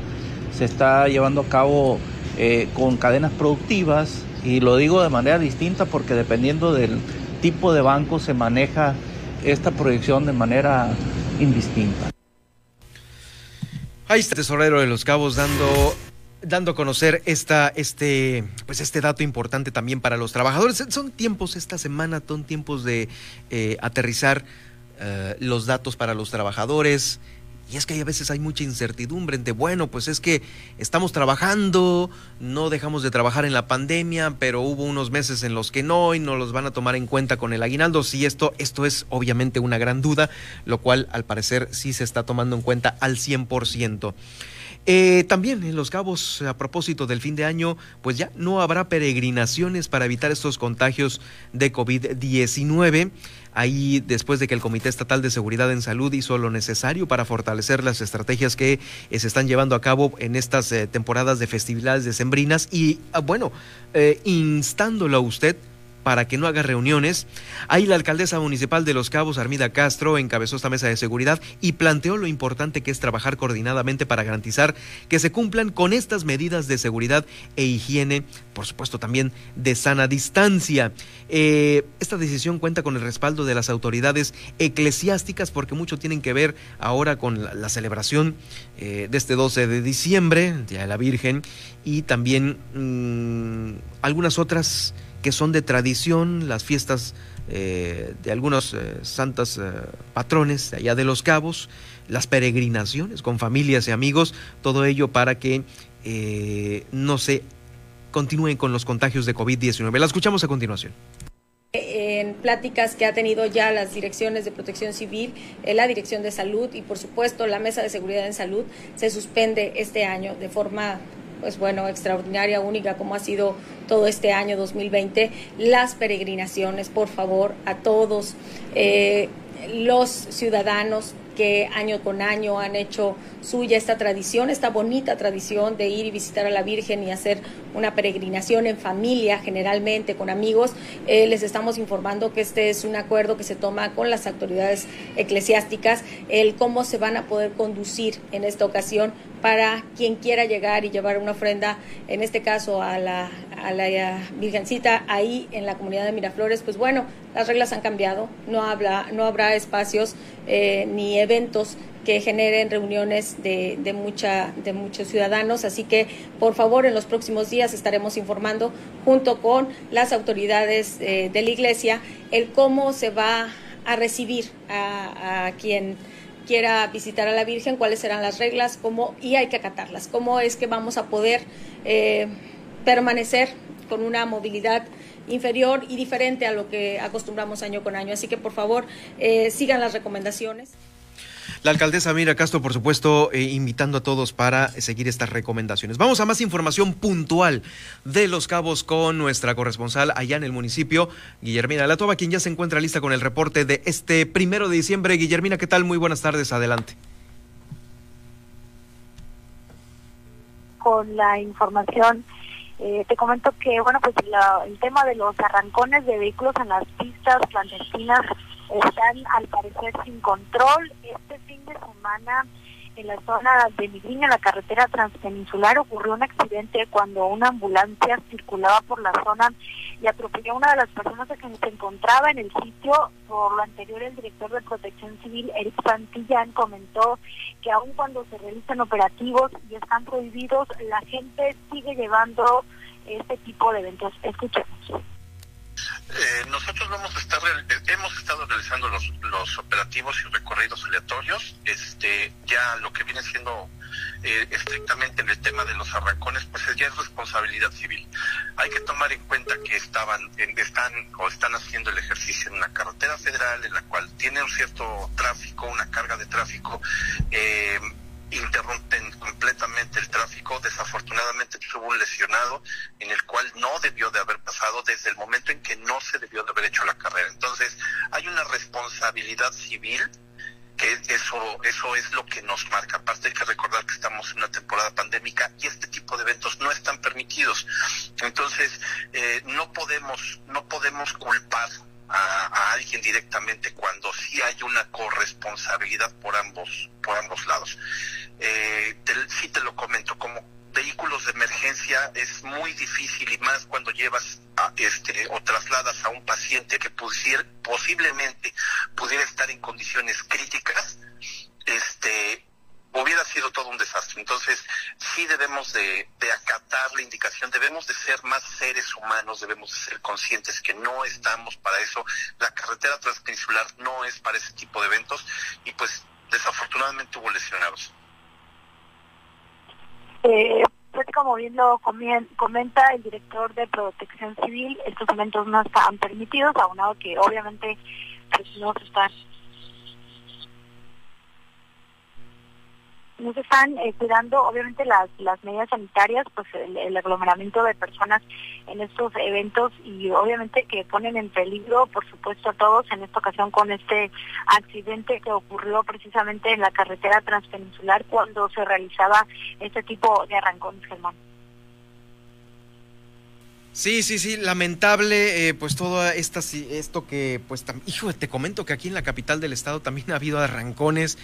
se está llevando a cabo eh, con cadenas productivas y lo digo de manera distinta porque dependiendo del tipo de banco se maneja esta proyección de manera indistinta. Ahí está el tesorero de los cabos dando dando a conocer esta, este, pues este dato importante también para los trabajadores. Son tiempos esta semana, son tiempos de eh, aterrizar eh, los datos para los trabajadores. Y es que a veces hay mucha incertidumbre entre, bueno, pues es que estamos trabajando, no dejamos de trabajar en la pandemia, pero hubo unos meses en los que no y no los van a tomar en cuenta con el aguinaldo. Sí, esto, esto es obviamente una gran duda, lo cual al parecer sí se está tomando en cuenta al 100%. Eh, también en Los Cabos, a propósito del fin de año, pues ya no habrá peregrinaciones para evitar estos contagios de COVID-19. Ahí, después de que el Comité Estatal de Seguridad en Salud hizo lo necesario para fortalecer las estrategias que eh, se están llevando a cabo en estas eh, temporadas de festividades decembrinas y, ah, bueno, instándolo a usted para que no haga reuniones. Ahí la alcaldesa municipal de Los Cabos, Armida Castro, encabezó esta mesa de seguridad y planteó lo importante que es trabajar coordinadamente para garantizar que se cumplan con estas medidas de seguridad e higiene, por supuesto también de sana distancia. Eh, esta decisión cuenta con el respaldo de las autoridades eclesiásticas porque mucho tienen que ver ahora con la, celebración eh, de este 12 de diciembre, Día de la Virgen, y también mm, algunas otras que son de tradición, las fiestas eh, de algunos eh, santos eh, patrones allá de los cabos, las peregrinaciones con familias y amigos, todo ello para que no se continúen con los contagios de COVID-19. La escuchamos a continuación en pláticas que ha tenido ya las direcciones de protección civil, la dirección de salud y por supuesto la mesa de seguridad en salud se suspende este año de forma pues bueno, extraordinaria, única como ha sido todo este año 2020, las peregrinaciones, por favor, a todos eh, los ciudadanos que año con año han hecho suya esta tradición, esta bonita tradición de ir y visitar a la Virgen y hacer una peregrinación en familia, generalmente con amigos. Eh, les estamos informando que este es un acuerdo que se toma con las autoridades eclesiásticas, el cómo se van a poder conducir en esta ocasión para quien quiera llegar y llevar una ofrenda, en este caso a la, Virgencita ahí en la comunidad de Miraflores, pues bueno, las reglas han cambiado, no, habla, no habrá espacios eh, ni eventos que generen reuniones de, de, mucha, de muchos ciudadanos. Así que, por favor, en los próximos días estaremos informando junto con las autoridades eh, de la Iglesia el cómo se va a recibir a quien quiera visitar a la Virgen, cuáles serán las reglas, cómo, y hay que acatarlas, cómo es que vamos a poder eh, permanecer con una movilidad inferior y diferente a lo que acostumbramos año con año. Así que por favor eh, sigan las recomendaciones. La alcaldesa Mira Castro, por supuesto, eh, invitando a todos para seguir estas recomendaciones. Vamos a más información puntual de Los Cabos con nuestra corresponsal allá en el municipio, Guillermina Latoba, quien ya se encuentra lista con el reporte de este primero de diciembre. Guillermina, ¿qué tal? Muy buenas tardes, adelante. Con la información eh, te comento que, bueno, pues el tema de los arrancones de vehículos en las pistas clandestinas están al parecer sin control. Este fin de semana en la zona de Miguel, en la carretera transpeninsular, ocurrió un accidente cuando una ambulancia circulaba por la zona y atropelló a una de las personas que se encontraba en el sitio. Por lo anterior, el director de Protección Civil, Eric Santillán, comentó que aun cuando se realizan operativos y están prohibidos, la gente sigue llevando este tipo de eventos. Escuchemos. Eh, nosotros vamos a estar, estado realizando los, los operativos y recorridos aleatorios. Este, ya lo que viene siendo eh, estrictamente en el tema de los arrancones, pues ya es responsabilidad civil. Hay que tomar en cuenta que estaban, están o están haciendo el ejercicio en una carretera federal en la cual tiene un cierto tráfico, una carga de tráfico. Eh, interrumpen completamente el tráfico. Desafortunadamente hubo un lesionado en el cual no debió de haber pasado desde el momento en que no se debió de haber hecho la carrera. Entonces, hay una responsabilidad civil que eso eso es lo que nos marca. Aparte hay que recordar que estamos en una temporada pandémica y este tipo de eventos no están permitidos. Entonces, eh, no podemos no podemos culpar a, alguien directamente cuando sí hay una corresponsabilidad por ambos por ambos lados. Eh, sí te lo comento como vehículos de emergencia es muy difícil y más cuando llevas este o trasladas a un paciente que pusiera, posiblemente pudiera estar en condiciones críticas este hubiera sido todo un desastre. Entonces, sí debemos de, acatar la indicación, debemos de ser más seres humanos, debemos de ser conscientes que no estamos para eso. La carretera transpeninsular no es para ese tipo de eventos y pues desafortunadamente hubo lesionados. Eh, pues como bien lo comenta el director de Protección Civil, estos eventos no están permitidos, aunado que obviamente pues, no se están no se están cuidando obviamente las, las medidas sanitarias, pues el, aglomeramiento de personas en estos eventos y obviamente que ponen en peligro, por supuesto, a todos en esta ocasión con este accidente que ocurrió precisamente en la carretera transpeninsular cuando se realizaba este tipo de arrancones, Germán. Sí, sí, sí, lamentable, eh, pues todo esta, esto que, pues, hijo, te comento que aquí en la capital del estado también [laughs] ha habido arrancones,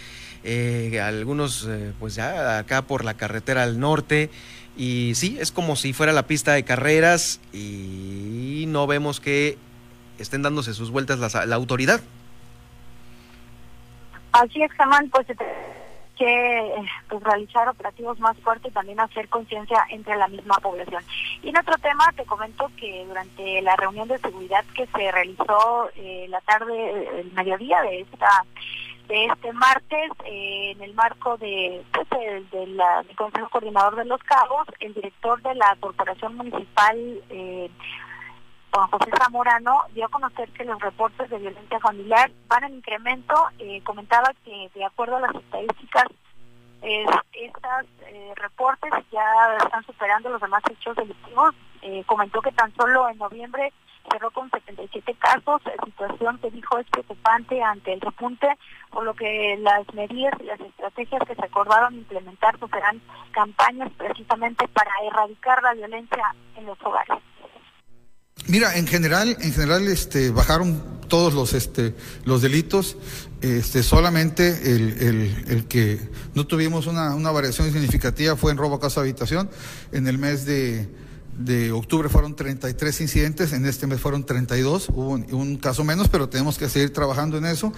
eh, algunos, eh, pues ya acá por la carretera al norte, y sí, es como si fuera la pista de carreras y no vemos que estén dándose sus vueltas la, la autoridad. Así es, Germán, pues que pues, realizar operativos más fuertes y también hacer conciencia entre la misma población. Y en otro tema, te comento que durante la reunión de seguridad que se realizó eh, la tarde, el mediodía de esta de este martes, eh, en el marco de, pues, del Consejo Coordinador de los Cabos, el director de la Corporación Municipal, eh, Juan José Zamorano, dio a conocer que los reportes de violencia familiar van en incremento. Eh, comentaba que, de acuerdo a las estadísticas, estos reportes ya están superando los demás hechos delictivos. comentó que tan solo en noviembre cerró con 77 casos, situación que dijo es preocupante ante el repunte, por lo que las medidas y las estrategias que se acordaron implementar pues serán campañas precisamente para erradicar la violencia en los hogares. Mira, en general, en general, este, bajaron todos los, este, los delitos. Este, solamente el, el, el que no tuvimos una, una variación significativa fue en robo a casa habitación en el mes de de octubre fueron 33 incidentes, en este mes fueron 32, hubo un, caso menos, pero tenemos que seguir trabajando en eso.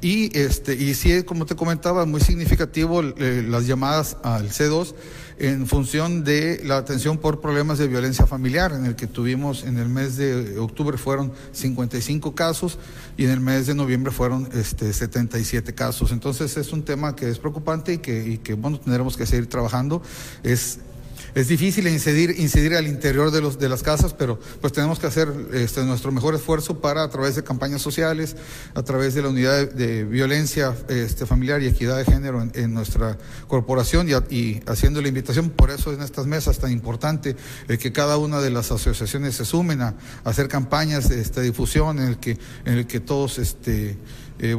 Y, este, y sí, como te comentaba, muy significativo eh, las llamadas al C2 en función de la atención por problemas de violencia familiar, en el que tuvimos en el mes de octubre fueron 55 casos y en el mes de noviembre fueron este, 77 casos. Entonces es un tema que es preocupante y que, y que bueno, tendremos que seguir trabajando. Es es difícil incidir, incidir al interior de, los, de las casas, pero pues tenemos que hacer este, nuestro mejor esfuerzo para a través de campañas sociales, a través de la unidad de, violencia este, familiar y equidad de género en, nuestra corporación y, haciendo la invitación, por eso en estas mesas tan importante que cada una de las asociaciones se sumen a, hacer campañas de esta difusión en el que, en el que todos este, eh,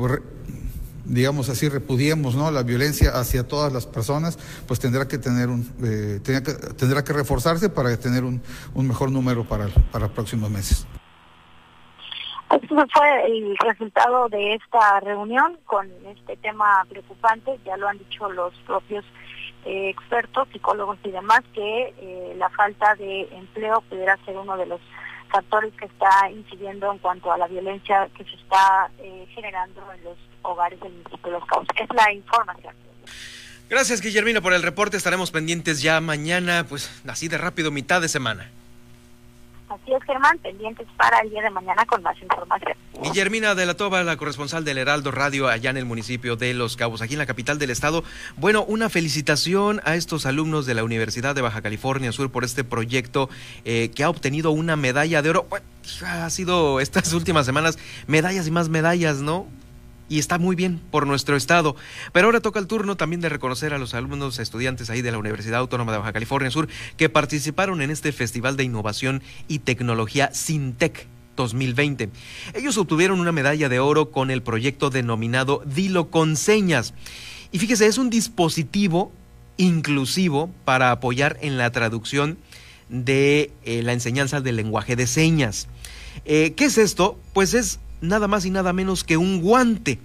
digamos así, repudiemos ¿no? la violencia hacia todas las personas, pues tendrá que tener un, eh, tendrá, que, reforzarse para tener un, un mejor número para, para próximos meses. Este fue el resultado de esta reunión con este tema preocupante, ya lo han dicho los propios eh, expertos, psicólogos y demás, que eh, la falta de empleo pudiera ser uno de los factores que está incidiendo en cuanto a la violencia que se está eh, generando en los hogares del municipio de Los Cabos. Es la información. Gracias, Guillermina, por el reporte. Estaremos pendientes ya mañana, pues así de rápido, mitad de semana. Así es, Germán, pendientes para el día de mañana con más información. Guillermina de la Toba, la corresponsal del Heraldo Radio allá en el municipio de Los Cabos, aquí en la capital del estado. Bueno, una felicitación a estos alumnos de la Universidad de Baja California Sur por este proyecto eh, que ha obtenido una medalla de oro. ha sido estas últimas semanas medallas y más medallas, ¿no? Y está muy bien por nuestro estado. Pero ahora toca el turno también de reconocer a los alumnos, estudiantes ahí de la Universidad Autónoma de Baja California Sur que participaron en este Festival de Innovación y Tecnología Sintec 2020. Ellos obtuvieron una medalla de oro con el proyecto denominado Dilo con señas. Y fíjese, es un dispositivo inclusivo para apoyar en la traducción de eh, la enseñanza del lenguaje de señas. Eh, ¿Qué es esto? Pues es nada más y nada menos que un guante.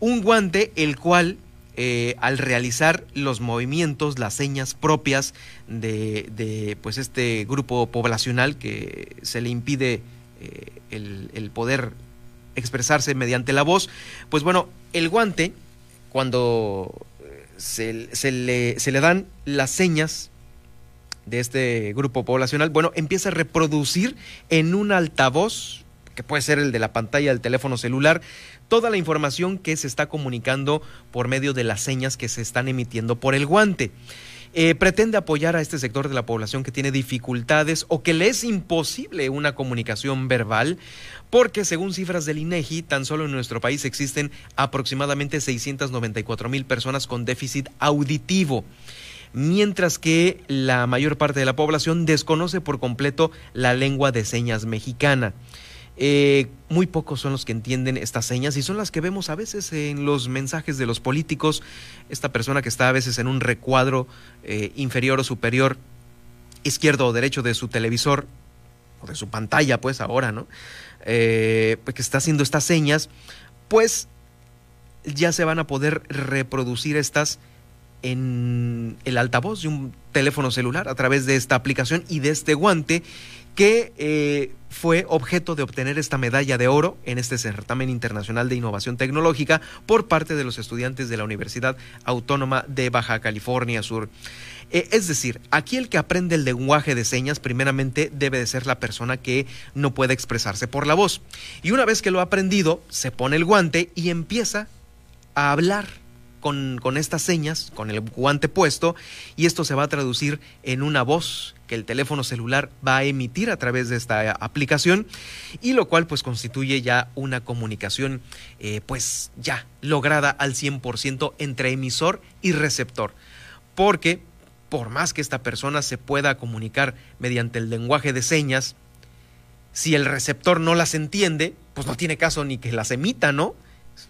Un guante el cual eh, al realizar los movimientos, las señas propias de, pues este grupo poblacional que se le impide eh, el, poder expresarse mediante la voz, pues bueno, el guante, cuando se, se, le, se le dan las señas de este grupo poblacional, bueno, empieza a reproducir en un altavoz que puede ser el de la pantalla del teléfono celular, toda la información que se está comunicando por medio de las señas que se están emitiendo por el guante. Eh, pretende apoyar a este sector de la población que tiene dificultades o que le es imposible una comunicación verbal, porque según cifras del INEGI, tan solo en nuestro país existen aproximadamente 694 mil personas con déficit auditivo mientras que la mayor parte de la población desconoce por completo la lengua de señas mexicana. Eh, muy pocos son los que entienden estas señas y son las que vemos a veces en los mensajes de los políticos. Esta persona que está a veces en un recuadro eh, inferior o superior, izquierdo o derecho de su televisor o de su pantalla, pues ahora, ¿no? Eh, pues que está haciendo estas señas, pues ya se van a poder reproducir estas en el altavoz de un teléfono celular a través de esta aplicación y de este guante que eh, fue objeto de obtener esta medalla de oro en este certamen internacional de innovación tecnológica por parte de los estudiantes de la Universidad Autónoma de Baja California Sur. Eh, es decir, aquí el que aprende el lenguaje de señas primeramente debe de ser la persona que no puede expresarse por la voz. Y una vez que lo ha aprendido, se pone el guante y empieza a hablar con, estas señas, con el guante puesto, y esto se va a traducir en una voz que el teléfono celular va a emitir a través de esta aplicación, y lo cual pues constituye ya una comunicación eh, pues ya lograda al 100% entre emisor y receptor. Porque por más que esta persona se pueda comunicar mediante el lenguaje de señas, si el receptor no las entiende, pues no tiene caso ni que las emita, ¿no?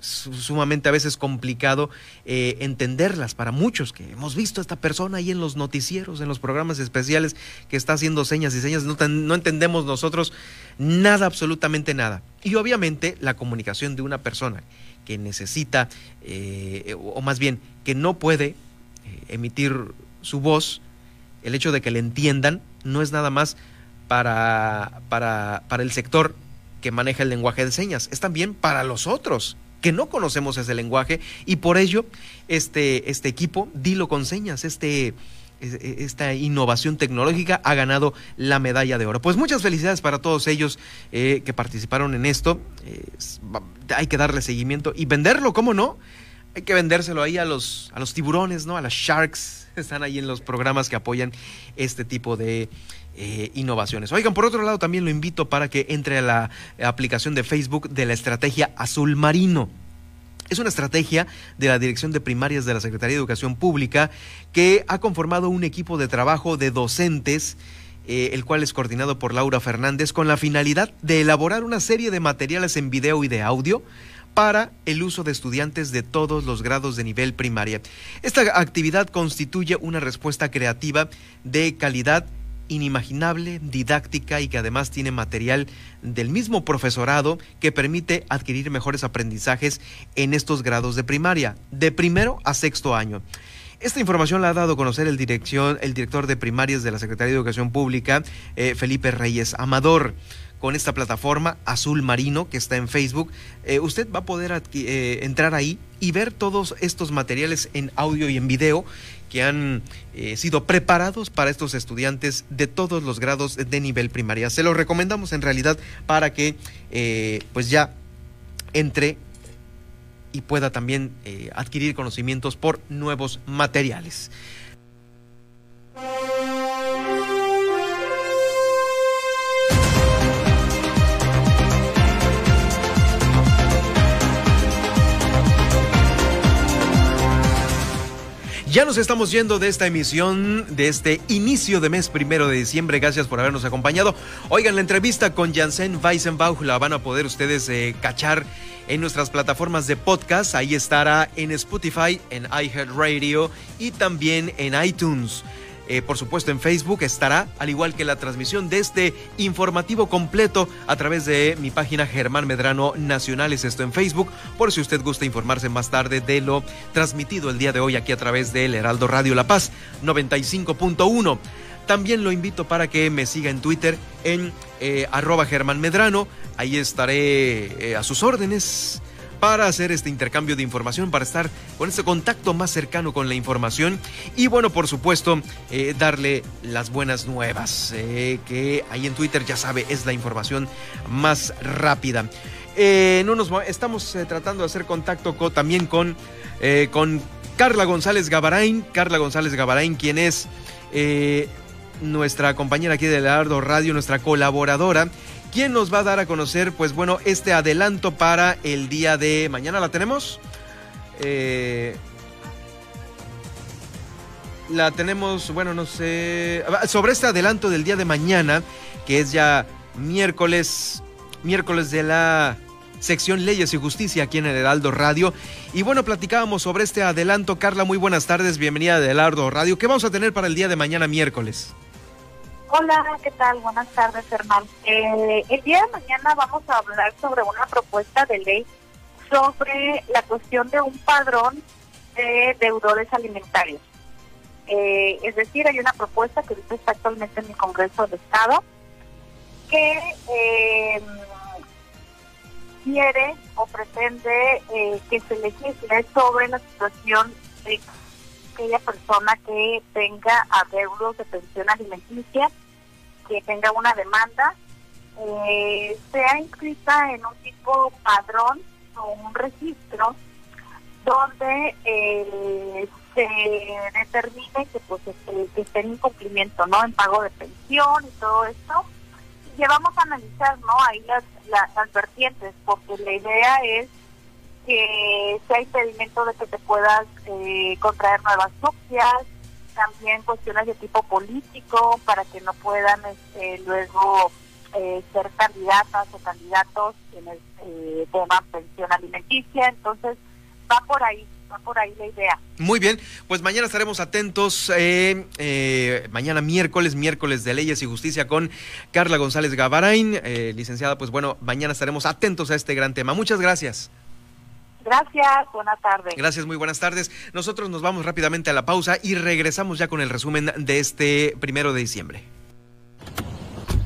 Sumamente a veces complicado eh, entenderlas para muchos que hemos visto a esta persona ahí en los noticieros, en los programas especiales que está haciendo señas y señas, no, entendemos nosotros nada, absolutamente nada. Y obviamente la comunicación de una persona que necesita, eh, o más bien que no puede eh, emitir su voz, el hecho de que le entiendan no es nada más para, para, para el sector que maneja el lenguaje de señas, es también para los otros que no conocemos ese lenguaje y por ello este, este equipo, Dilo con Señas, este, esta innovación tecnológica ha ganado la medalla de oro. Pues muchas felicidades para todos ellos eh, que participaron en esto. hay que darle seguimiento y venderlo, ¿cómo no? Hay que vendérselo ahí a los, a los tiburones, ¿no? A las sharks. [laughs] Están ahí en los programas que apoyan este tipo de, eh, innovaciones. Oigan, por otro lado, también lo invito para que entre a la aplicación de Facebook de la estrategia Azul Marino. Es una estrategia de la Dirección de Primarias de la Secretaría de Educación Pública que ha conformado un equipo de trabajo de docentes, eh, el cual es coordinado por Laura Fernández, con la finalidad de elaborar una serie de materiales en video y de audio para el uso de estudiantes de todos los grados de nivel primaria. Esta actividad constituye una respuesta creativa de calidad inimaginable, didáctica y que además tiene material del mismo profesorado que permite adquirir mejores aprendizajes en estos grados de primaria, de primero a sexto año. Esta información la ha dado a conocer el, dirección, el director de primarias de la Secretaría de Educación Pública, eh, Felipe Reyes Amador con esta plataforma Azul Marino que está en Facebook. Eh, usted va a poder eh, entrar ahí y ver todos estos materiales en audio y en video que han eh, sido preparados para estos estudiantes de todos los grados de nivel primaria. Se los recomendamos en realidad para que pues ya entre y pueda también adquirir conocimientos por nuevos materiales. Ya nos estamos yendo de esta emisión, de este inicio de mes primero de diciembre. Gracias por habernos acompañado. Oigan, la entrevista con Janssen Weissenbach la van a poder ustedes eh, cachar en nuestras plataformas de podcast. Ahí estará en Spotify, en iHeartRadio y también en iTunes. Eh, por supuesto en Facebook estará, al igual que la transmisión de este informativo completo a través de mi página Germán Medrano Nacionales, esto en Facebook, por si usted gusta informarse más tarde de lo transmitido el día de hoy aquí a través del Heraldo Radio La Paz 95.1. También lo invito para que me siga en Twitter en eh, arroba Germán Medrano. Ahí estaré eh, a sus órdenes para hacer este intercambio de información, para estar con este contacto más cercano con la información y bueno, por supuesto, eh, darle las buenas nuevas, eh, que ahí en Twitter ya sabe, es la información más rápida. Eh, no nos, estamos tratando de hacer contacto también con, con Carla González Gabarain, Carla González Gabarain, quien es nuestra compañera aquí de Leonardo Radio, nuestra colaboradora ¿Quién nos va a dar a conocer, pues bueno, este adelanto para el día de mañana? ¿La tenemos? Eh, la tenemos, bueno, no sé, sobre este adelanto del día de mañana, que es ya miércoles, miércoles de la sección Leyes y Justicia aquí en el Heraldo Radio. Y bueno, platicábamos sobre este adelanto. Carla, muy buenas tardes, bienvenida a Heraldo Radio. ¿Qué vamos a tener para el día de mañana miércoles? Hola, ¿qué tal? Buenas tardes, hermano. Eh, el día de mañana vamos a hablar sobre una propuesta de ley sobre la cuestión de un padrón de deudores alimentarios. Eh, es decir, hay una propuesta que está actualmente en el Congreso del Estado que eh, quiere o pretende que se legisle sobre la situación de aquella persona que tenga adeudos de pensión alimenticia, que tenga una demanda, eh, sea inscrita en un tipo padrón o un registro donde eh, se determine que pues este, que esté en incumplimiento no en pago de pensión y todo esto. Y vamos a analizar no ahí las, las, vertientes porque la idea es que sea impedimento de que te puedas eh, contraer nuevas nupcias también cuestiones de tipo político para que no puedan este, luego eh, ser candidatas o candidatos en el eh, tema pensión alimenticia entonces va por ahí, va por ahí la idea. Muy bien, pues mañana estaremos atentos, eh, eh, mañana miércoles, miércoles de Leyes y Justicia con Carla González Gavarain, eh, licenciada, pues bueno, mañana estaremos atentos a este gran tema. Muchas gracias. Gracias, buenas tardes. Gracias, muy buenas tardes. Nosotros nos vamos rápidamente a la pausa y regresamos ya con el resumen de este primero de diciembre.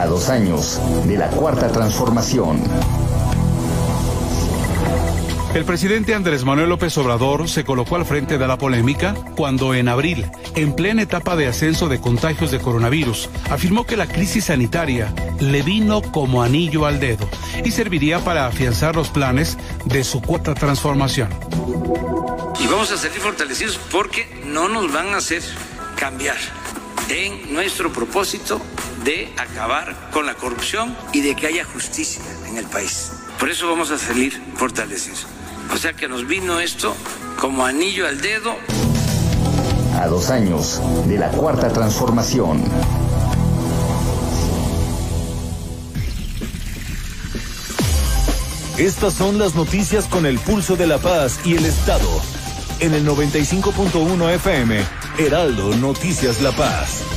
A dos años de la cuarta transformación. El presidente Andrés Manuel López Obrador se colocó al frente de la polémica cuando en abril, en plena etapa de ascenso de contagios de coronavirus, afirmó que la crisis sanitaria le vino como anillo al dedo y serviría para afianzar los planes de su cuarta transformación. Y vamos a salir fortalecidos porque no nos van a hacer cambiar en nuestro propósito de acabar con la corrupción y de que haya justicia en el país. Por eso vamos a salir fortalecidos. O sea que nos vino esto como anillo al dedo. A dos años de la cuarta transformación. Estas son las noticias con el pulso de la paz y el Estado. En el 95.1 FM, Heraldo Noticias La Paz.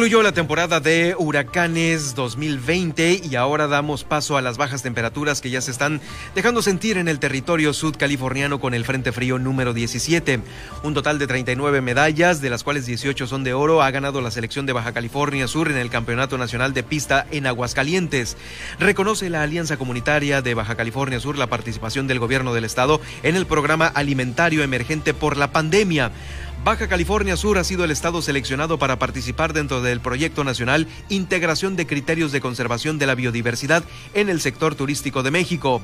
Concluyó la temporada de huracanes 2020 y ahora damos paso a las bajas temperaturas que ya se están dejando sentir en el territorio sudcaliforniano con el Frente Frío número 17. Un total de 39 medallas, de las cuales 18 son de oro, ha ganado la selección de Baja California Sur en el Campeonato Nacional de Pista en Aguascalientes. Reconoce la Alianza Comunitaria de Baja California Sur la participación del gobierno del estado en el programa alimentario emergente por la pandemia. Baja California Sur ha sido el estado seleccionado para participar dentro del proyecto nacional Integración de Criterios de Conservación de la Biodiversidad en el sector turístico de México.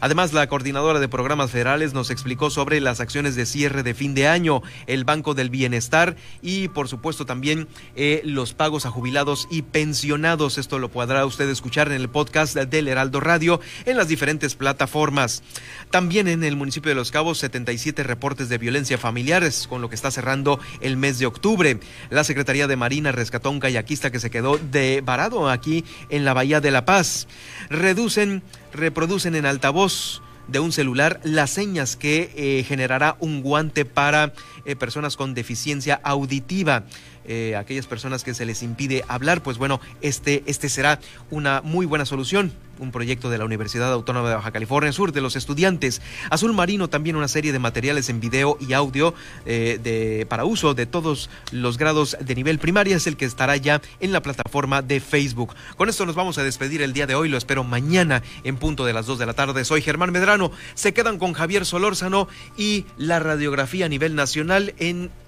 Además, la coordinadora de programas federales nos explicó sobre las acciones de cierre de fin de año, el Banco del Bienestar y, por supuesto, también eh, los pagos a jubilados y pensionados. Esto lo podrá usted escuchar en el podcast del Heraldo Radio en las diferentes plataformas. También en el municipio de Los Cabos, 77 reportes de violencia familiares, con lo que está cerrando el mes de octubre. La Secretaría de Marina rescató un kayakista que se quedó de varado aquí en la Bahía de La Paz. Reducen reproducen en altavoz de un celular las señas que eh, generará un guante para eh, personas con deficiencia auditiva. Eh, aquellas personas que se les impide hablar, pues bueno, este, este será una muy buena solución un proyecto de la Universidad Autónoma de Baja California Sur de los estudiantes. Azul Marino también una serie de materiales en video y audio eh, de, para uso de todos los grados de nivel primaria es el que estará ya en la plataforma de Facebook. Con esto nos vamos a despedir el día de hoy, lo espero mañana en punto de las 2 de la tarde. Soy Germán Medrano, se quedan con Javier Solórzano y la radiografía a nivel nacional en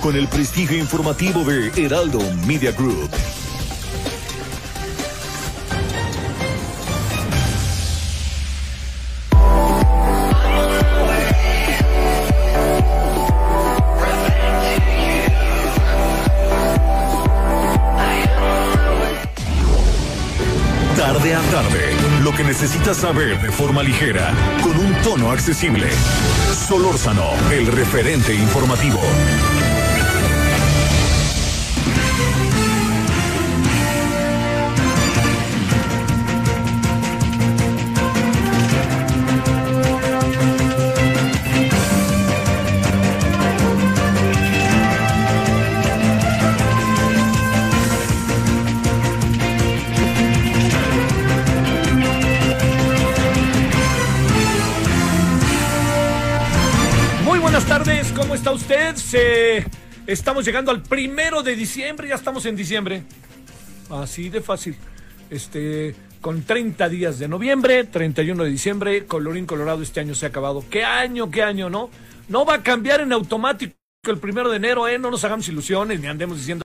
Con el prestigio informativo de Heraldo Media Group. Tarde a tarde, lo que necesitas saber de forma ligera, con un tono accesible. Solórzano, el referente informativo. Estamos llegando al primero de diciembre, ya estamos en diciembre. Así de fácil. Este, con 30 días de noviembre, 31 de diciembre, colorín colorado, este año se ha acabado. ¿Qué año, qué año, no? No va a cambiar en automático el primero de enero, ¿eh? No nos hagamos ilusiones ni andemos diciendo